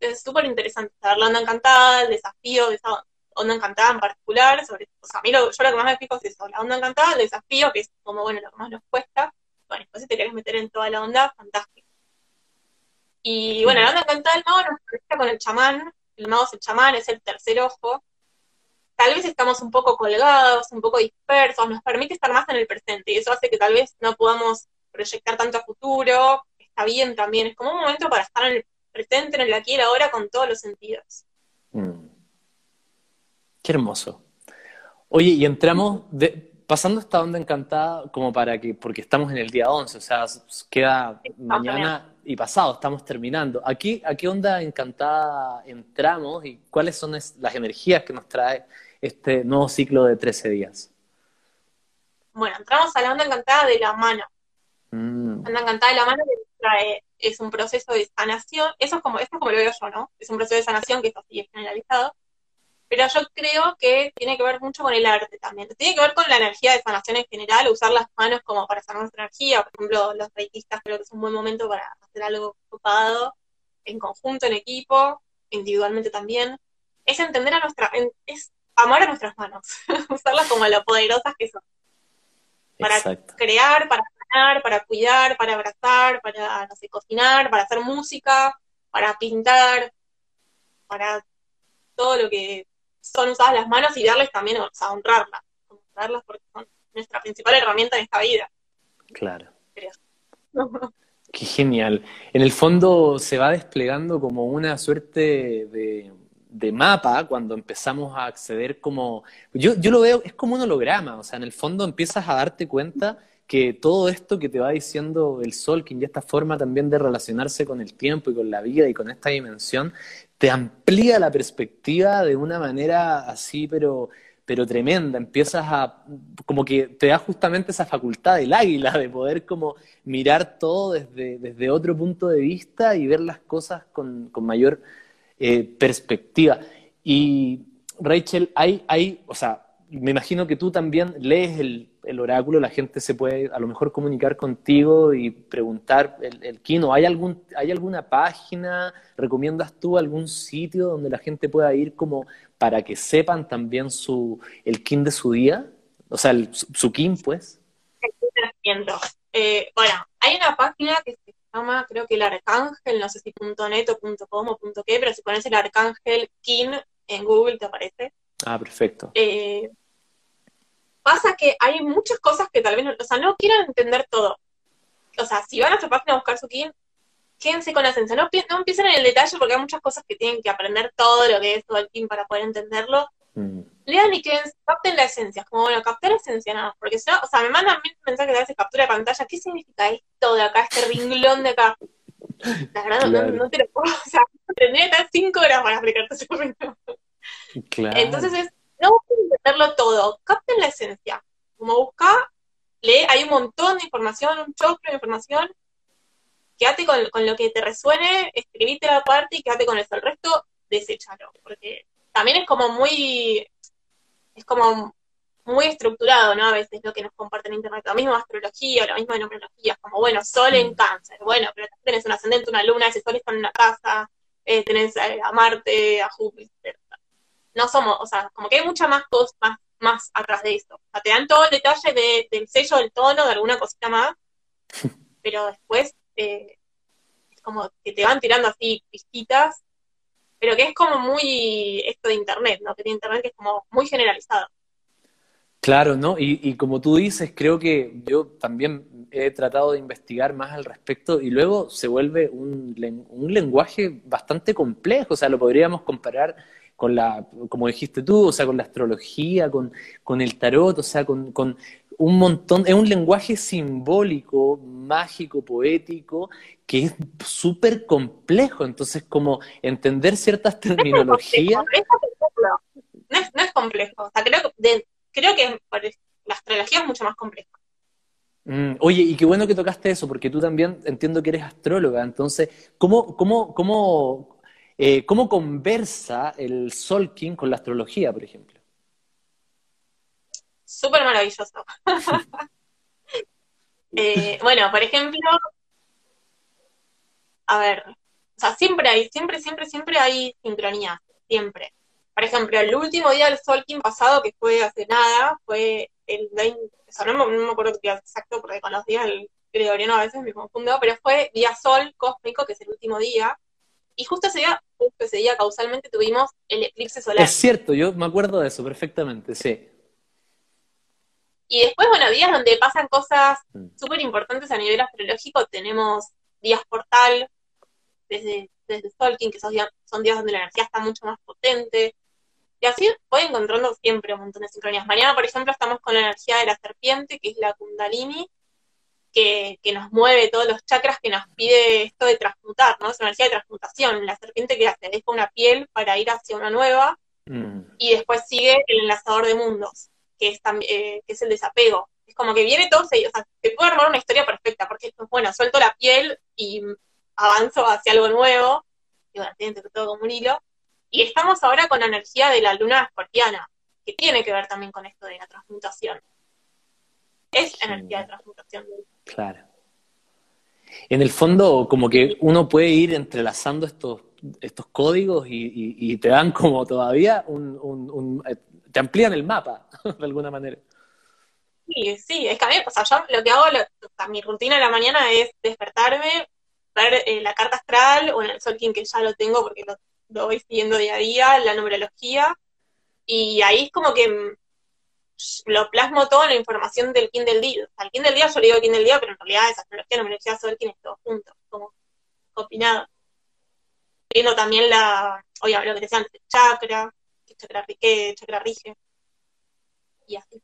Es súper interesante saber la onda encantada, el desafío de esa onda encantada en particular, sobre, o sea, a mí lo, yo lo que más me fijo es eso, la onda encantada, el desafío, que es como, bueno, lo que más nos cuesta, bueno, después si te querés meter en toda la onda, fantástico. Y bueno, la onda encantada del mago nos conecta con el chamán, el mago es el chamán, es el tercer ojo, tal vez estamos un poco colgados, un poco dispersos, nos permite estar más en el presente, y eso hace que tal vez no podamos proyectar tanto a futuro, está bien también, es como un momento para estar en el presente, en el aquí y el ahora, con todos los sentidos. Mm. Qué hermoso. Oye, y entramos, de, pasando esta onda encantada, como para que, porque estamos en el día 11, o sea, queda mañana y pasado, estamos terminando. Aquí, ¿A qué onda encantada entramos y cuáles son las energías que nos trae este nuevo ciclo de 13 días? Bueno, entramos a la onda encantada de la mano. Mm. La onda encantada de la mano que trae, es un proceso de sanación, eso es como, esto es como lo veo yo, ¿no? Es un proceso de sanación que es así, es generalizado, pero yo creo que tiene que ver mucho con el arte también. Tiene que ver con la energía de sanación en general, usar las manos como para sanar nuestra energía. Por ejemplo, los reitistas creo que es un buen momento para hacer algo ocupado, en conjunto, en equipo, individualmente también. Es entender a nuestra, es amar a nuestras manos, *laughs* usarlas como lo poderosas que son. Para crear, para sanar, para cuidar, para abrazar, para, no sé, cocinar, para hacer música, para pintar, para todo lo que son usadas las manos y darles también, o sea, honrarlas, honrarlas porque son nuestra principal herramienta en esta vida. Claro. *laughs* Qué genial. En el fondo se va desplegando como una suerte de, de mapa cuando empezamos a acceder como... Yo, yo lo veo, es como un holograma, o sea, en el fondo empiezas a darte cuenta que todo esto que te va diciendo el Sol, que esta forma también de relacionarse con el tiempo y con la vida y con esta dimensión, te amplía la perspectiva de una manera así, pero, pero tremenda. Empiezas a, como que te da justamente esa facultad del águila de poder como mirar todo desde, desde otro punto de vista y ver las cosas con, con mayor eh, perspectiva. Y Rachel, hay, hay, o sea, me imagino que tú también lees el, el, oráculo, la gente se puede a lo mejor comunicar contigo y preguntar el, el Kino. ¿Hay, algún, ¿Hay alguna página? ¿Recomiendas tú algún sitio donde la gente pueda ir como para que sepan también su, el kin de su día? O sea, el, su, kin, pues. Eh, bueno, hay una página que se llama, creo que el Arcángel, no sé si .net o .com o .qué, pero si pones el Arcángel Kin en Google te aparece. Ah, perfecto. Eh, pasa que hay muchas cosas que tal vez, no, o sea, no quieran entender todo. O sea, si van a nuestra página a buscar su kin, quédense con la esencia. No, no empiecen en el detalle porque hay muchas cosas que tienen que aprender todo lo que es todo el kin para poder entenderlo. Mm. Lean y quédense, capten la esencia. Como, bueno, captar la esencia nada Porque si no, o sea, me mandan mil mensajes de veces captura de pantalla. ¿Qué significa esto de acá, este ringlón de acá? La verdad, no, no, te lo puedo. *laughs* O sea, tendría que estar cinco horas para explicarte ese. *laughs* Claro. Entonces es, no busquen entenderlo todo, capten la esencia. Como busca, lee, hay un montón de información, un choclo de información. Quédate con, con lo que te resuene, escribite la parte y quédate con eso. El resto, deséchalo. Porque también es como muy, es como muy estructurado, ¿no? A veces lo que nos comparten en internet, lo mismo de astrología, lo mismo de numerología, como, bueno, sol en mm. cáncer, bueno, pero tenés un ascendente, una luna, ese sol está en una casa, eh, tenés a Marte, a Júpiter, no somos, o sea, como que hay mucha más cosas más, más atrás de esto. O sea, te dan todo el detalle del sello, del tono, de alguna cosita más, *laughs* pero después eh, es como que te van tirando así pistitas, pero que es como muy esto de internet, ¿no? Que tiene internet que es como muy generalizado. Claro, ¿no? Y, y, como tú dices, creo que yo también he tratado de investigar más al respecto y luego se vuelve un, un lenguaje bastante complejo, o sea, lo podríamos comparar con la, como dijiste tú, o sea, con la astrología, con, con el tarot, o sea, con, con, un montón, es un lenguaje simbólico, mágico, poético, que es súper complejo. Entonces, como entender ciertas terminologías. No es, no es complejo. O sea, creo, de, creo que la astrología es mucho más compleja. Mm, oye, y qué bueno que tocaste eso, porque tú también entiendo que eres astróloga. Entonces, ¿cómo, cómo, cómo eh, ¿Cómo conversa el Solkin con la astrología, por ejemplo? Súper maravilloso. *laughs* Eh, bueno, por ejemplo, a ver, o sea, siempre hay, siempre, siempre, siempre hay sincronía, siempre. Por ejemplo, el último día del Solkin pasado, que fue hace nada, fue el 20, o sea, no, me acuerdo qué día exacto, porque con los días del gregoriano a veces me confundo, pero fue día sol cósmico, que es el último día, y justo ese día, justo ese día causalmente tuvimos el eclipse solar. Es cierto, yo me acuerdo de eso perfectamente, sí. Y después, bueno, días donde pasan cosas mm. súper importantes a nivel astrológico, tenemos días portal, desde, desde Tolkien, que son días, son días donde la energía está mucho más potente. Y así voy encontrando siempre un montón de sincronías. Mañana, por ejemplo, estamos con la energía de la serpiente, que es la Kundalini, que, nos mueve todos los chakras que nos pide esto de transmutar, ¿no? Es una energía de transmutación. La serpiente que hace, deja una piel para ir hacia una nueva, mm. y después sigue el enlazador de mundos, que es, eh, que es el desapego. Es como que viene todo, o sea, te puede armar una historia perfecta, porque bueno, suelto la piel y avanzo hacia algo nuevo, y bueno, tiene todo como un hilo. Y estamos ahora con la energía de la luna escorpiana, que tiene que ver también con esto de la transmutación. Es energía de transmutación. Claro. En el fondo, como que uno puede ir entrelazando estos, estos códigos y, te dan como todavía un, eh, te amplían el mapa, *laughs* de alguna manera. Sí, sí, es que a mí, o sea, yo lo que hago, mi rutina de la mañana es despertarme, ver eh, la carta astral o en el Solking que ya lo tengo porque lo, lo voy siguiendo día a día, la numerología, y ahí es como que lo plasmo todo en la información del kin del día. Al kin del día yo le digo kin del día, pero en realidad esa astrología, numerología, Solking es todo junto, como combinado. Viendo también la, oye, lo que decía antes, chakra, qué chakra, qué chakra rige, y así.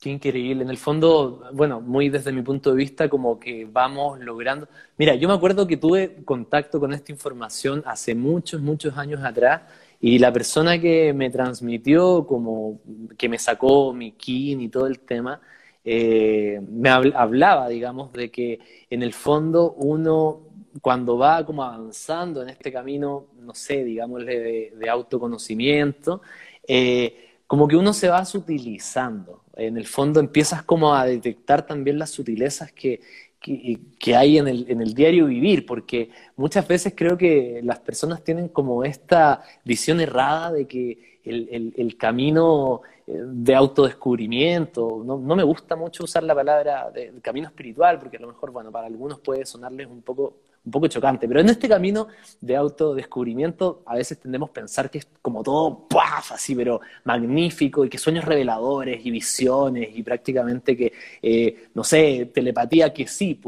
Qué increíble. En el fondo, bueno, muy desde mi punto de vista, como que vamos logrando. Mira, yo me acuerdo que tuve contacto con esta información hace muchos, muchos años atrás y la persona que me transmitió, como que me sacó mi kin y todo el tema, eh, me hablaba, digamos, de que en el fondo uno cuando va como avanzando en este camino, no sé, digámosle, de, autoconocimiento, eh, como que uno se va sutilizando. En el fondo empiezas como a detectar también las sutilezas que, que, hay en el, en el, diario vivir, porque muchas veces creo que las personas tienen como esta visión errada de que el, el, camino eh, de autodescubrimiento, no, no, me gusta mucho usar la palabra de, camino espiritual, porque a lo mejor, bueno, para algunos puede sonarles un poco un poco chocante, pero en este camino de autodescubrimiento a veces tendemos a pensar que es como todo ¡puaf! así, pero magnífico y que sueños reveladores y visiones y prácticamente que, eh, no sé, telepatía que sí,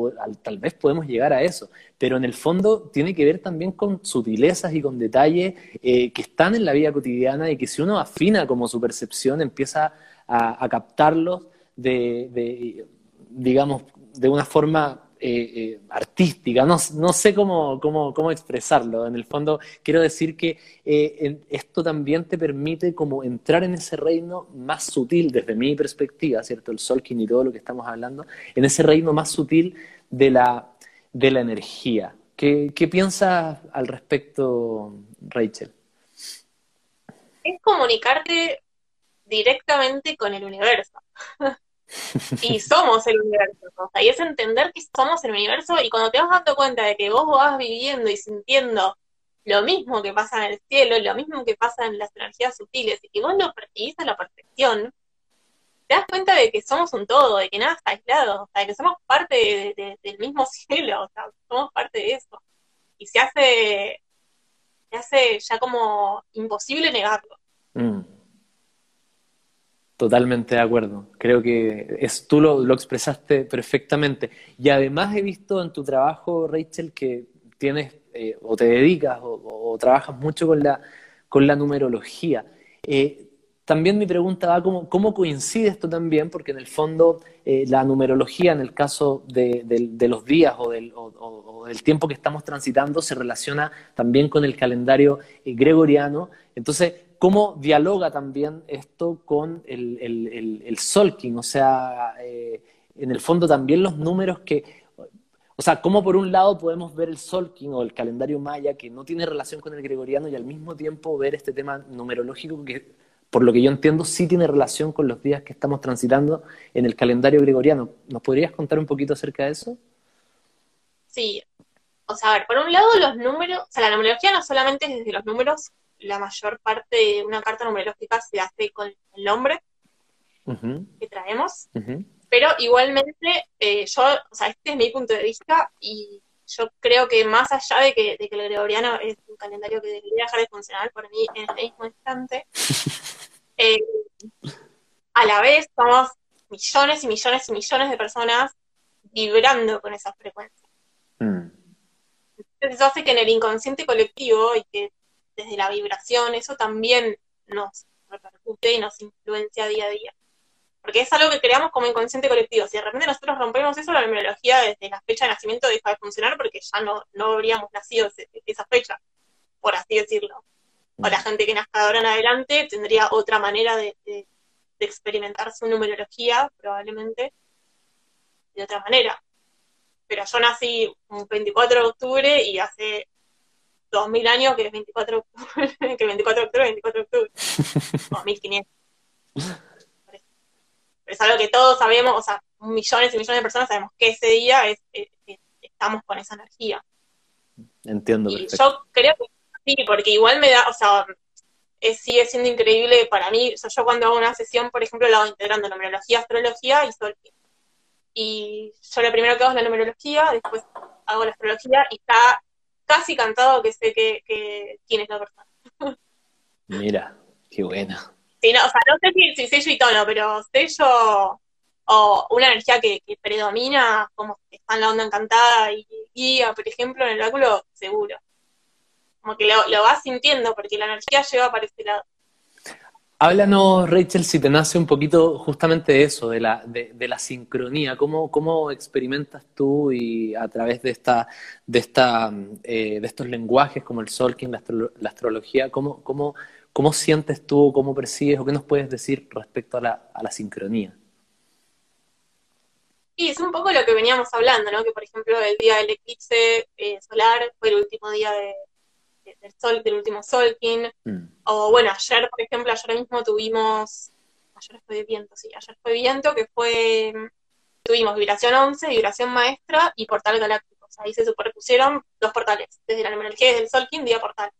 tal vez podemos llegar a eso, pero en el fondo tiene que ver también con sutilezas y con detalles eh, que están en la vida cotidiana y que si uno afina como su percepción empieza a, captarlos de, digamos, de una forma eh, eh, artística, no, no sé cómo, cómo, cómo, expresarlo. En el fondo, quiero decir que eh, esto también te permite como entrar en ese reino más sutil, desde mi perspectiva, ¿cierto? El Solkin y todo lo que estamos hablando, en ese reino más sutil de la, de la energía. ¿Qué, qué piensas al respecto, Rachel? Es comunicarte directamente con el universo. *laughs* *laughs* y somos el universo, y es entender que somos el universo y cuando te vas dando cuenta de que vos vas viviendo y sintiendo lo mismo que pasa en el cielo, lo mismo que pasa en las energías sutiles y que vos lo percibís a la perfección, te das cuenta de que somos un todo, de que nada está aislado, o sea, de que somos parte del mismo *laughs* cielo, o sea, somos parte de eso. Y se hace, se hace ya como imposible negarlo. Mm. Totalmente de acuerdo. Creo que es, tú lo, expresaste perfectamente. Y además he visto en tu trabajo, Rachel, que tienes eh, o te dedicas o, trabajas mucho con la, con la numerología. Eh, también mi pregunta va cómo, cómo coincide esto también, porque en el fondo eh, la numerología, en el caso de, los días o del, o del, tiempo que estamos transitando, se relaciona también con el calendario gregoriano. Entonces, cómo dialoga también esto con el, el, Solking, o sea, eh, en el fondo también los números que, o sea, cómo por un lado podemos ver el Solking o el calendario maya que no tiene relación con el gregoriano y al mismo tiempo ver este tema numerológico que, por lo que yo entiendo, sí tiene relación con los días que estamos transitando en el calendario gregoriano. ¿Nos podrías contar un poquito acerca de eso? Sí. O sea, a ver, por un lado los números, o sea, la numerología no solamente es desde los números, la mayor parte de una carta numerológica se hace con el nombre que traemos, pero igualmente eh, yo, o sea, este es mi punto de vista y yo creo que más allá de que, de que el gregoriano es un calendario que debería dejar de funcionar por mí en este mismo instante, *laughs* eh, a la vez somos millones y millones y millones de personas vibrando con esa frecuencia. Mm. Entonces eso hace que en el inconsciente colectivo y que desde la vibración, eso también nos repercute y nos influencia día a día. Porque es algo que creamos como inconsciente colectivo. Si de repente nosotros rompemos eso, la numerología desde la fecha de nacimiento deja de funcionar porque ya no, no habríamos nacido esa fecha, por así decirlo. O la gente que nazca de ahora en adelante tendría otra manera de, de experimentar su numerología, probablemente, de otra manera. Pero yo nací un 24 de octubre y hace 2000 años, que es 24 de octubre, *laughs* que 24 de octubre, 24 de octubre, o 1500. Pero es algo que todos sabemos, o sea, millones y millones de personas sabemos que ese día es, estamos con esa energía. Entiendo. Y yo creo que sí, porque igual me da, o sea, sigue siendo increíble para mí. O sea, yo cuando hago una sesión, por ejemplo, la hago integrando numerología, astrología y sol. Y yo lo primero que hago es la numerología, después hago la astrología y está casi cantado que sé que, quién es la persona. Mira, qué buena. Sí, no, o sea, no sé si, sello y tono, pero sello o una energía que, predomina, como que está en la onda encantada y guía, por ejemplo, en el oráculo, seguro. Como que lo, lo vas sintiendo, porque la energía lleva para ese lado. Háblanos, Rachel, si te nace un poquito justamente de eso, de la, de, la sincronía. ¿Cómo, ¿Cómo, experimentas tú y a través de esta, de esta, eh, de estos lenguajes como el Solking, la, la astrología, cómo, cómo, cómo sientes tú, cómo percibes o qué nos puedes decir respecto a la, a la sincronía? Sí, es un poco lo que veníamos hablando, ¿no? Que por ejemplo el día del eclipse eh, solar fue el último día de, del, sol, del último Solkin. Mm. O bueno, ayer, por ejemplo, ayer mismo tuvimos, ayer fue viento, sí, ayer fue viento, que fue, tuvimos vibración 11, vibración maestra y portal galáctico. O sea, ahí se superpusieron dos portales, desde la numerología del Solkin, día portal,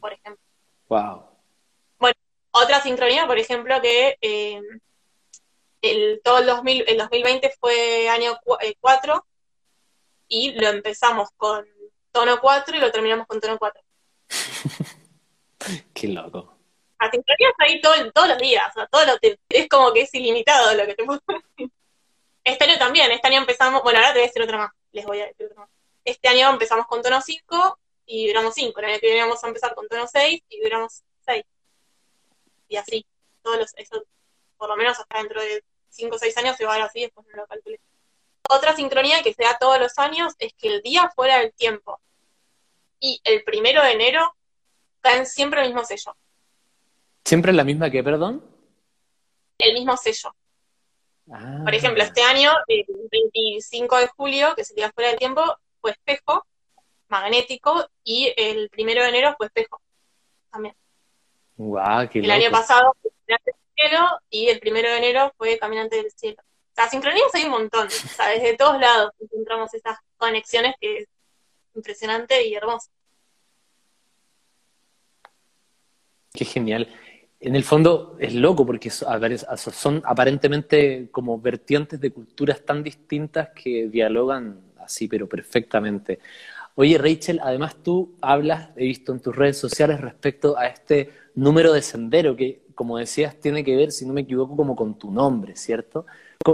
por ejemplo. Wow. Bueno, otra sincronía, por ejemplo, que eh, el, todo el, 2000, el 2020 fue año 4 eh, y lo empezamos con tono 4 y lo terminamos con tono 4. *laughs* Qué loco. A sincronías ahí todo, todos los días, o sea, todo lo es como que es ilimitado lo que te puedo *laughs* decir. Este año también, este año empezamos, bueno, ahora te voy a decir otra más, les voy a decir otra más. Este año empezamos con tono 5 y duramos 5, el año que viene vamos a empezar con tono 6 y duramos 6. Y así, todos los, eso, por lo menos hasta dentro de 5 o 6 años se va a dar así, después no lo calculé. Otra sincronía que se da todos los años es que el día fuera del tiempo y el primero de enero caen siempre el mismo sello. ¿Siempre la misma que, perdón? El mismo sello. Ah. Por ejemplo, este año, el 25 de julio, que sería fuera del tiempo, fue espejo, magnético, y el primero de enero fue espejo, también. el año pasado fue Caminante del Cielo, y el primero de enero fue Caminante del Cielo. O sea, sincronías hay un montón, o sea, desde todos lados encontramos esas conexiones que impresionante y hermoso. Qué genial. En el fondo es loco porque son aparentemente como vertientes de culturas tan distintas que dialogan así, pero perfectamente. Oye, Rachel, además tú hablas, he visto en tus redes sociales respecto a este número de sendero que, como decías, tiene que ver, si no me equivoco, como con tu nombre, ¿cierto?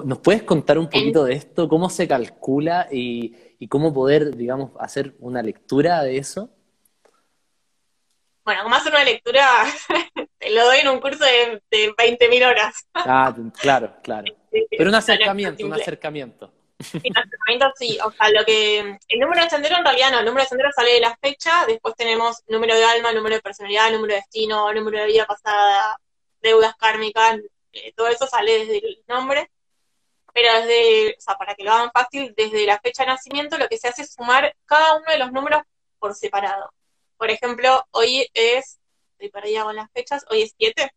¿Nos puedes contar un poquito de esto? ¿Cómo se calcula y, y cómo poder, digamos, hacer una lectura de eso? Bueno, ¿cómo hacer una lectura? *laughs* te lo doy en un curso de, de 20.000 horas. ah, claro, claro. Pero un acercamiento, un acercamiento. Sí, un acercamiento sí, o sea, lo que, el número de sendero en realidad no, el número de sendero sale de la fecha, después tenemos número de alma, número de personalidad, número de destino, número de vida pasada, deudas kármicas, eh, todo eso sale desde el nombre, pero desde, o sea, para que lo hagan fácil, desde la fecha de nacimiento lo que se hace es sumar cada uno de los números por separado. Por ejemplo, hoy es, estoy perdida con las fechas, hoy es 7.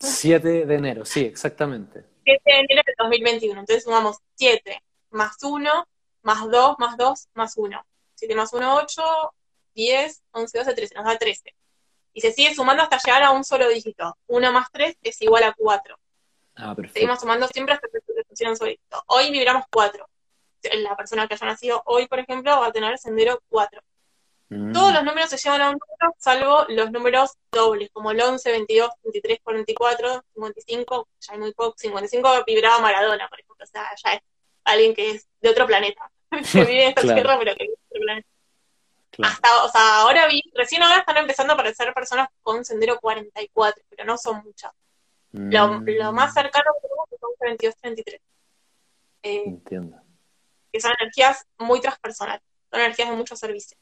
7 de enero, sí, exactamente. 7 de enero de 2021, entonces sumamos 7 más 1, más 2, más 2, más 1. 7 más 1, 8, 10, 11, 12, 13, nos da 13. Y se sigue sumando hasta llegar a un solo dígito. 1 más 3 es igual a 4. Ah, perfecto. Seguimos sumando siempre hasta que se un solo dígito. Hoy vibramos 4. La persona que haya nacido hoy, por ejemplo, va a tener sendero 4. Mm. Todos los números se llevan a un número, salvo los números dobles, como el 11, 22, 23, 44, 55, ya hay muy poco. 55 vibraba Maradona, por ejemplo. O sea, ya es alguien que es de otro planeta. *laughs* que *laughs* vive en esta tierra, pero que vive en otro planeta. Hasta, o sea, ahora vi, recién ahora están empezando a aparecer personas con sendero 44, pero no son muchas. Lo, mm. más cercano que son 22, 33. Eh, Entiendo. Que son energías muy transpersonales, son energías de mucho servicio.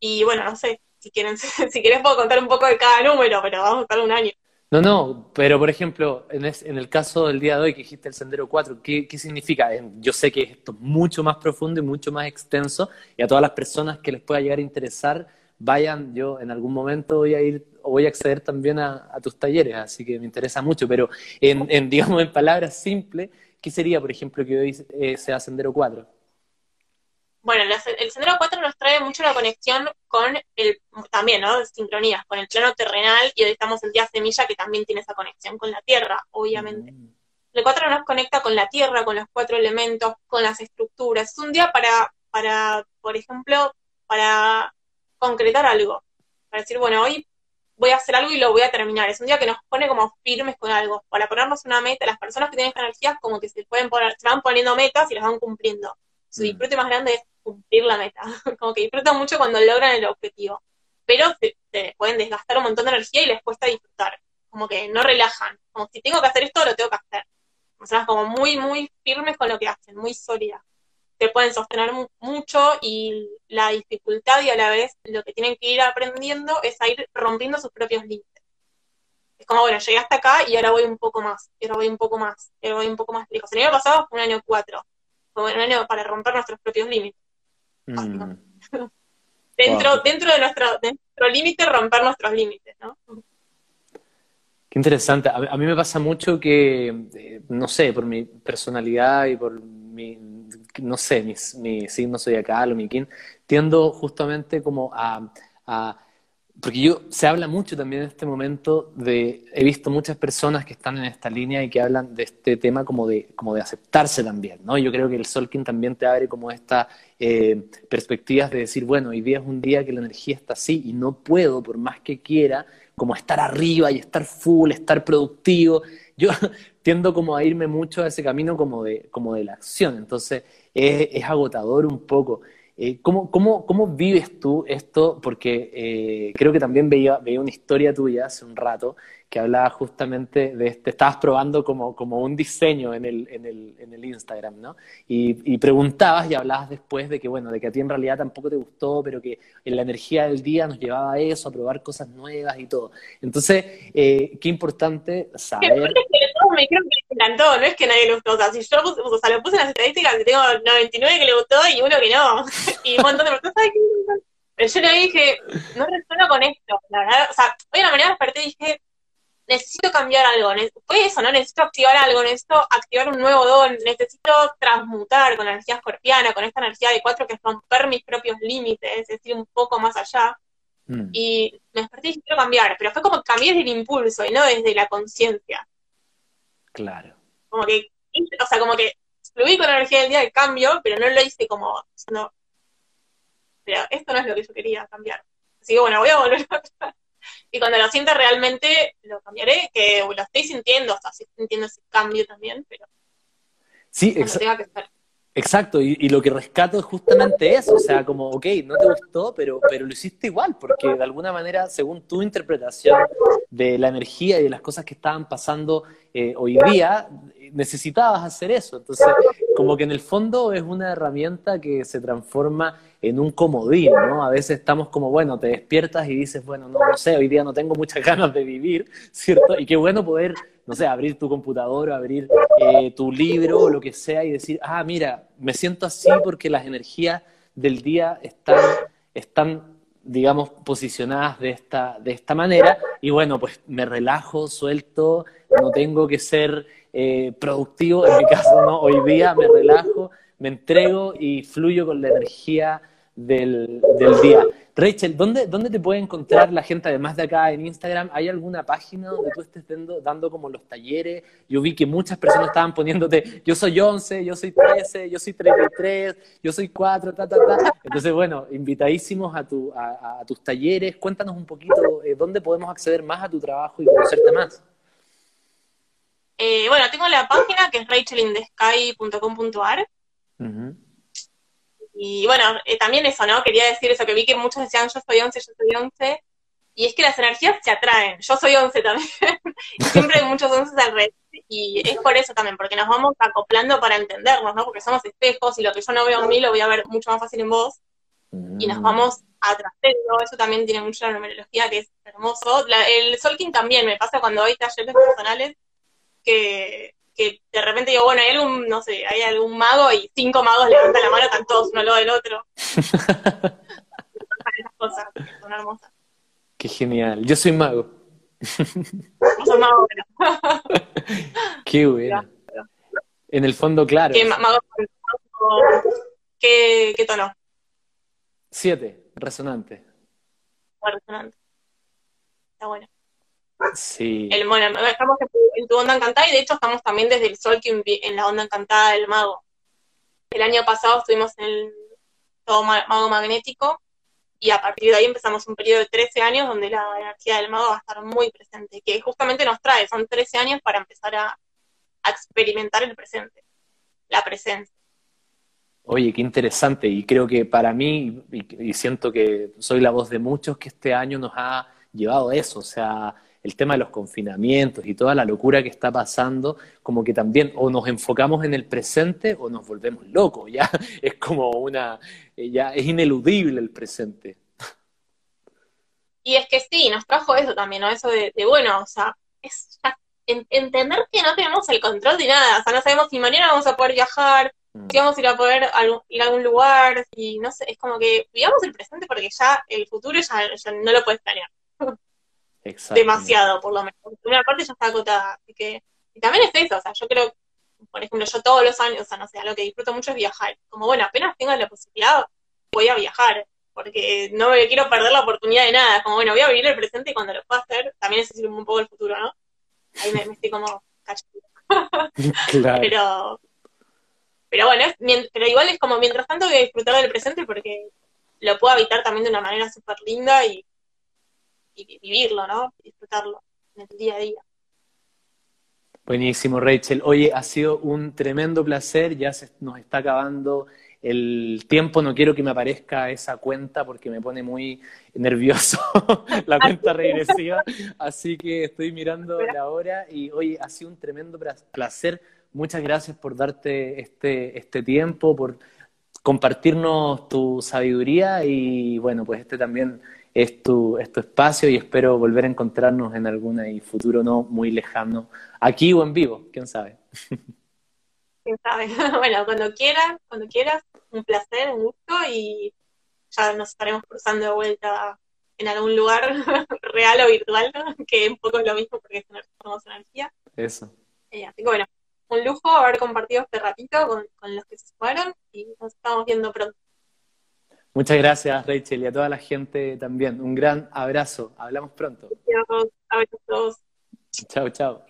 Y bueno, no sé, si quieren, *laughs* si quieres puedo contar un poco de cada número, pero vamos a estar un año. No, no, pero por ejemplo, en, el caso del día de hoy que dijiste el Sendero 4, ¿qué, significa? Yo sé que esto es mucho más profundo y mucho más extenso, y a todas las personas que les pueda llegar a interesar, vayan, yo en algún momento voy a ir o voy a acceder también a, tus talleres, así que me interesa mucho, pero en, digamos, en palabras simples, ¿qué sería, por ejemplo, que hoy eh, sea Sendero 4? Bueno, el Sendero 4 nos trae mucho la conexión con el, también, ¿no? Sincronías, con el plano terrenal, y hoy estamos el día semilla que también tiene esa conexión con la Tierra, obviamente. El 4 nos conecta con la Tierra, con los cuatro elementos, con las estructuras. Es un día para para, por ejemplo, para concretar algo. Para decir, bueno, hoy voy a hacer algo y lo voy a terminar. Es un día que nos pone como firmes con algo. Para ponernos una meta, las personas que tienen esta energía como que se pueden poner, se van poniendo metas y las van cumpliendo su disfrute más grande es cumplir la meta. *laughs* Como que disfrutan mucho cuando logran el objetivo. Pero se, se, pueden desgastar un montón de energía y les cuesta disfrutar. Como que no relajan. Como si tengo que hacer esto, lo tengo que hacer. O sea, como muy, muy firmes con lo que hacen, muy sólidas. Se pueden sostener mucho y la dificultad y a la vez lo que tienen que ir aprendiendo es a ir rompiendo sus propios límites. Es como, bueno, llegué hasta acá y ahora voy un poco más, y ahora voy un poco más, y ahora voy un poco más lejos. El año pasado fue un año 4 para romper nuestros propios límites. Mm. *laughs* Dentro, dentro de nuestro, de nuestro límite, romper nuestros límites, ¿no? Qué interesante. A, a, mí me pasa mucho que, eh, no sé, por mi personalidad y por mi, no sé, mi, mi signo soy acá, mi kin, tiendo justamente como a porque yo, se habla mucho también en este momento de, he visto muchas personas que están en esta línea y que hablan de este tema como de, como de aceptarse también, ¿no? Yo creo que el Solkin también te abre como estas eh, perspectivas de decir, bueno, hoy día es un día que la energía está así y no puedo, por más que quiera, como estar arriba y estar full, estar productivo. Yo *laughs* tiendo como a irme mucho a ese camino como de, como de la acción. Entonces, es, agotador un poco. Eh, ¿cómo, cómo, cómo, vives tú esto? Porque eh, creo que también veía, veía una historia tuya hace un rato que hablaba justamente de este, estabas probando como, como un diseño en el, en el, en el Instagram, ¿no? Y, y, preguntabas y hablabas después de que, bueno, de que a ti en realidad tampoco te gustó, pero que en la energía del día nos llevaba a eso, a probar cosas nuevas y todo. Entonces, eh, qué importante saber... me dijeron que les encantó, no es que nadie le gustó, o sea, si yo o sea, lo puse en las estadísticas y tengo 99 que le gustó y uno que no, *laughs* y un montón de personas, ¿sabes qué? Pero yo le dije, no resueno con esto, la verdad, o sea, hoy en la mañana desperté y dije, necesito cambiar algo, fue eso, ¿no? Necesito activar algo, necesito activar un nuevo don, necesito transmutar con la energía escorpiana, con esta energía de cuatro que es romper mis propios límites, es decir, un poco más allá. Mm. Y me desperté y quiero cambiar, pero fue como cambiar desde el impulso y no desde la conciencia. Claro. Como que, o sea, como que fluí con la energía del día de cambio, pero no lo hice como, no, pero esto no es lo que yo quería cambiar. Así que bueno, voy a volver a *laughs* y cuando lo sienta realmente lo cambiaré, que lo estoy sintiendo, o sea, estoy sintiendo ese cambio también, pero sí, exacto. Y, lo que rescato es justamente eso, o sea, como, ok, no te gustó, pero, pero lo hiciste igual, porque de alguna manera, según tu interpretación de la energía y de las cosas que estaban pasando eh, hoy día, necesitabas hacer eso. Entonces, como que en el fondo es una herramienta que se transforma en un comodín, ¿no? A veces estamos como, bueno, te despiertas y dices, bueno, no, no sé, hoy día no tengo muchas *laughs* ganas de vivir, ¿cierto? Y qué bueno poder, no sé, abrir tu computadora, abrir eh, tu libro o lo que sea y decir, ah, mira, me siento así porque las energías del día están, están digamos, posicionadas de esta, de esta manera y bueno, pues me relajo, suelto, no tengo que ser eh, productivo, en mi *laughs* caso no, hoy día me relajo, me entrego y fluyo con la energía del, día. Rachel, ¿dónde, ¿dónde te puede encontrar la gente, además de acá en Instagram? ¿Hay alguna página donde tú estés dando, dando como los talleres? Yo vi que muchas personas estaban poniéndote, yo soy 11, yo soy 13, yo soy 33, yo soy 4, ta, ta, ta. Entonces, bueno, invitadísimos a, tu, a, tus talleres. Cuéntanos un poquito eh, dónde podemos acceder más a tu trabajo y conocerte más. Eh, bueno, tengo la página que es rachelindesky.com.ar. Y bueno, eh, también eso, ¿no? Quería decir eso, que vi que muchos decían yo soy 11, yo soy 11. Y es que las energías se atraen. Yo soy 11 también. *laughs* siempre hay muchos 11 alrededor. Y es por eso también, porque nos vamos acoplando para entendernos, ¿no? Porque somos espejos y lo que yo no veo en mí lo voy a ver mucho más fácil en vos. Y nos mm. vamos atrayendo. Eso también tiene mucha numerología que es hermoso. el Solking también me pasa cuando hay talleres personales que que de repente digo, bueno, hay algún, no sé, hay algún mago y cinco magos levantan la mano, están todos uno al lado del otro. *laughs* Esas cosas son hermosas. Qué genial. Yo soy mago. No soy mago, pero... *laughs* Qué bueno. En el fondo, claro. ¿Qué, mago, ¿qué, qué tono? Siete, resonante. Resonante. Está bueno. Sí. El, bueno, estamos en tu onda encantada y de hecho estamos también desde el sol que en la onda encantada del mago. El año pasado estuvimos en todo mago magnético, y a partir de ahí empezamos un periodo de 13 años donde la energía del mago va a estar muy presente, que justamente nos trae, son 13 años para empezar a, experimentar el presente, la presencia. Oye, qué interesante, y creo que para mí, y, siento que soy la voz de muchos, que este año nos ha llevado a eso, o sea, el tema de los confinamientos y toda la locura que está pasando, como que también o nos enfocamos en el presente o nos volvemos locos, ya *laughs* es como una, ya es ineludible el presente. Y es que sí, nos trajo eso también, ¿no? Eso de, bueno, o sea, es entender que no tenemos el control de nada, o sea, no sabemos si mañana vamos a poder viajar, mm. si vamos a ir a poder ir a algún lugar, y no sé, es como que vivamos el presente porque ya el futuro ya, ya no lo puedes planear demasiado, por lo menos. Una parte ya está acotada, así que, y también es eso, o sea, yo creo, por ejemplo, yo todos los años, o sea, no sé, lo que disfruto mucho es viajar. Como, bueno, apenas tenga la posibilidad, voy a viajar, porque no me quiero perder la oportunidad de nada. Como, bueno, voy a vivir el presente y cuando lo pueda hacer, también necesito un poco el futuro, ¿no? Ahí me, estoy como cachando. *laughs* claro. Pero, pero bueno, pero igual es como, mientras tanto voy a disfrutar del presente porque lo puedo habitar también de una manera súper linda y y vivirlo, ¿no? disfrutarlo en el día a día. Buenísimo, Rachel. Oye, ha sido un tremendo placer. Ya se nos está acabando el tiempo. No quiero que me aparezca esa cuenta porque me pone muy nervioso *laughs* la cuenta regresiva. Así que estoy mirando la hora y, oye, ha sido un tremendo placer. Muchas gracias por darte este, este tiempo, por compartirnos tu sabiduría y, bueno, pues este también es tu, espacio y espero volver a encontrarnos en algún futuro no muy lejano, aquí o en vivo, quién sabe. Quién sabe. *laughs* bueno, cuando quieras, cuando quieras, un placer, un gusto y ya nos estaremos cruzando de vuelta en algún lugar *laughs* real o virtual, que un poco es lo mismo porque somos energía. Eso. Eh, así que bueno, un lujo haber compartido este ratito con, con los que se fueron y nos estamos viendo pronto. Muchas gracias, Rachel, y a toda la gente también. Un gran abrazo. Hablamos pronto. todos. Chao, chao.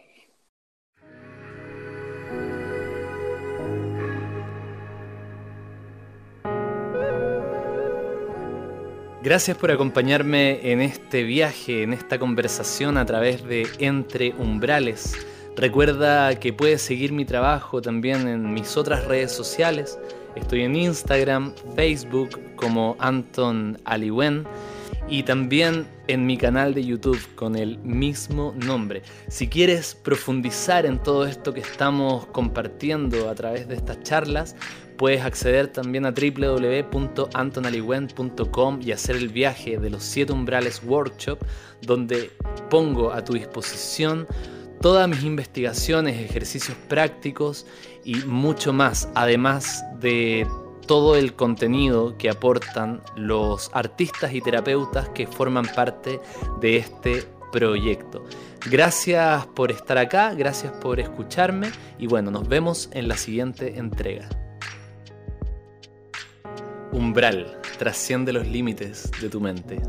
Gracias por acompañarme en este viaje, en esta conversación a través de Entre Umbrales. Recuerda que puedes seguir mi trabajo también en mis otras redes sociales Estoy en Instagram, Facebook como Anton Aliwen y también en mi canal de YouTube con el mismo nombre. Si quieres profundizar en todo esto que estamos compartiendo a través de estas charlas, puedes acceder también a www.antonaliwen.com y hacer el viaje de los siete umbrales workshop, donde pongo a tu disposición todas mis investigaciones, ejercicios prácticos y mucho más, además de todo el contenido que aportan los artistas y terapeutas que forman parte de este proyecto. Gracias por estar acá, gracias por escucharme y bueno, nos vemos en la siguiente entrega. Umbral, trasciende los límites de tu mente.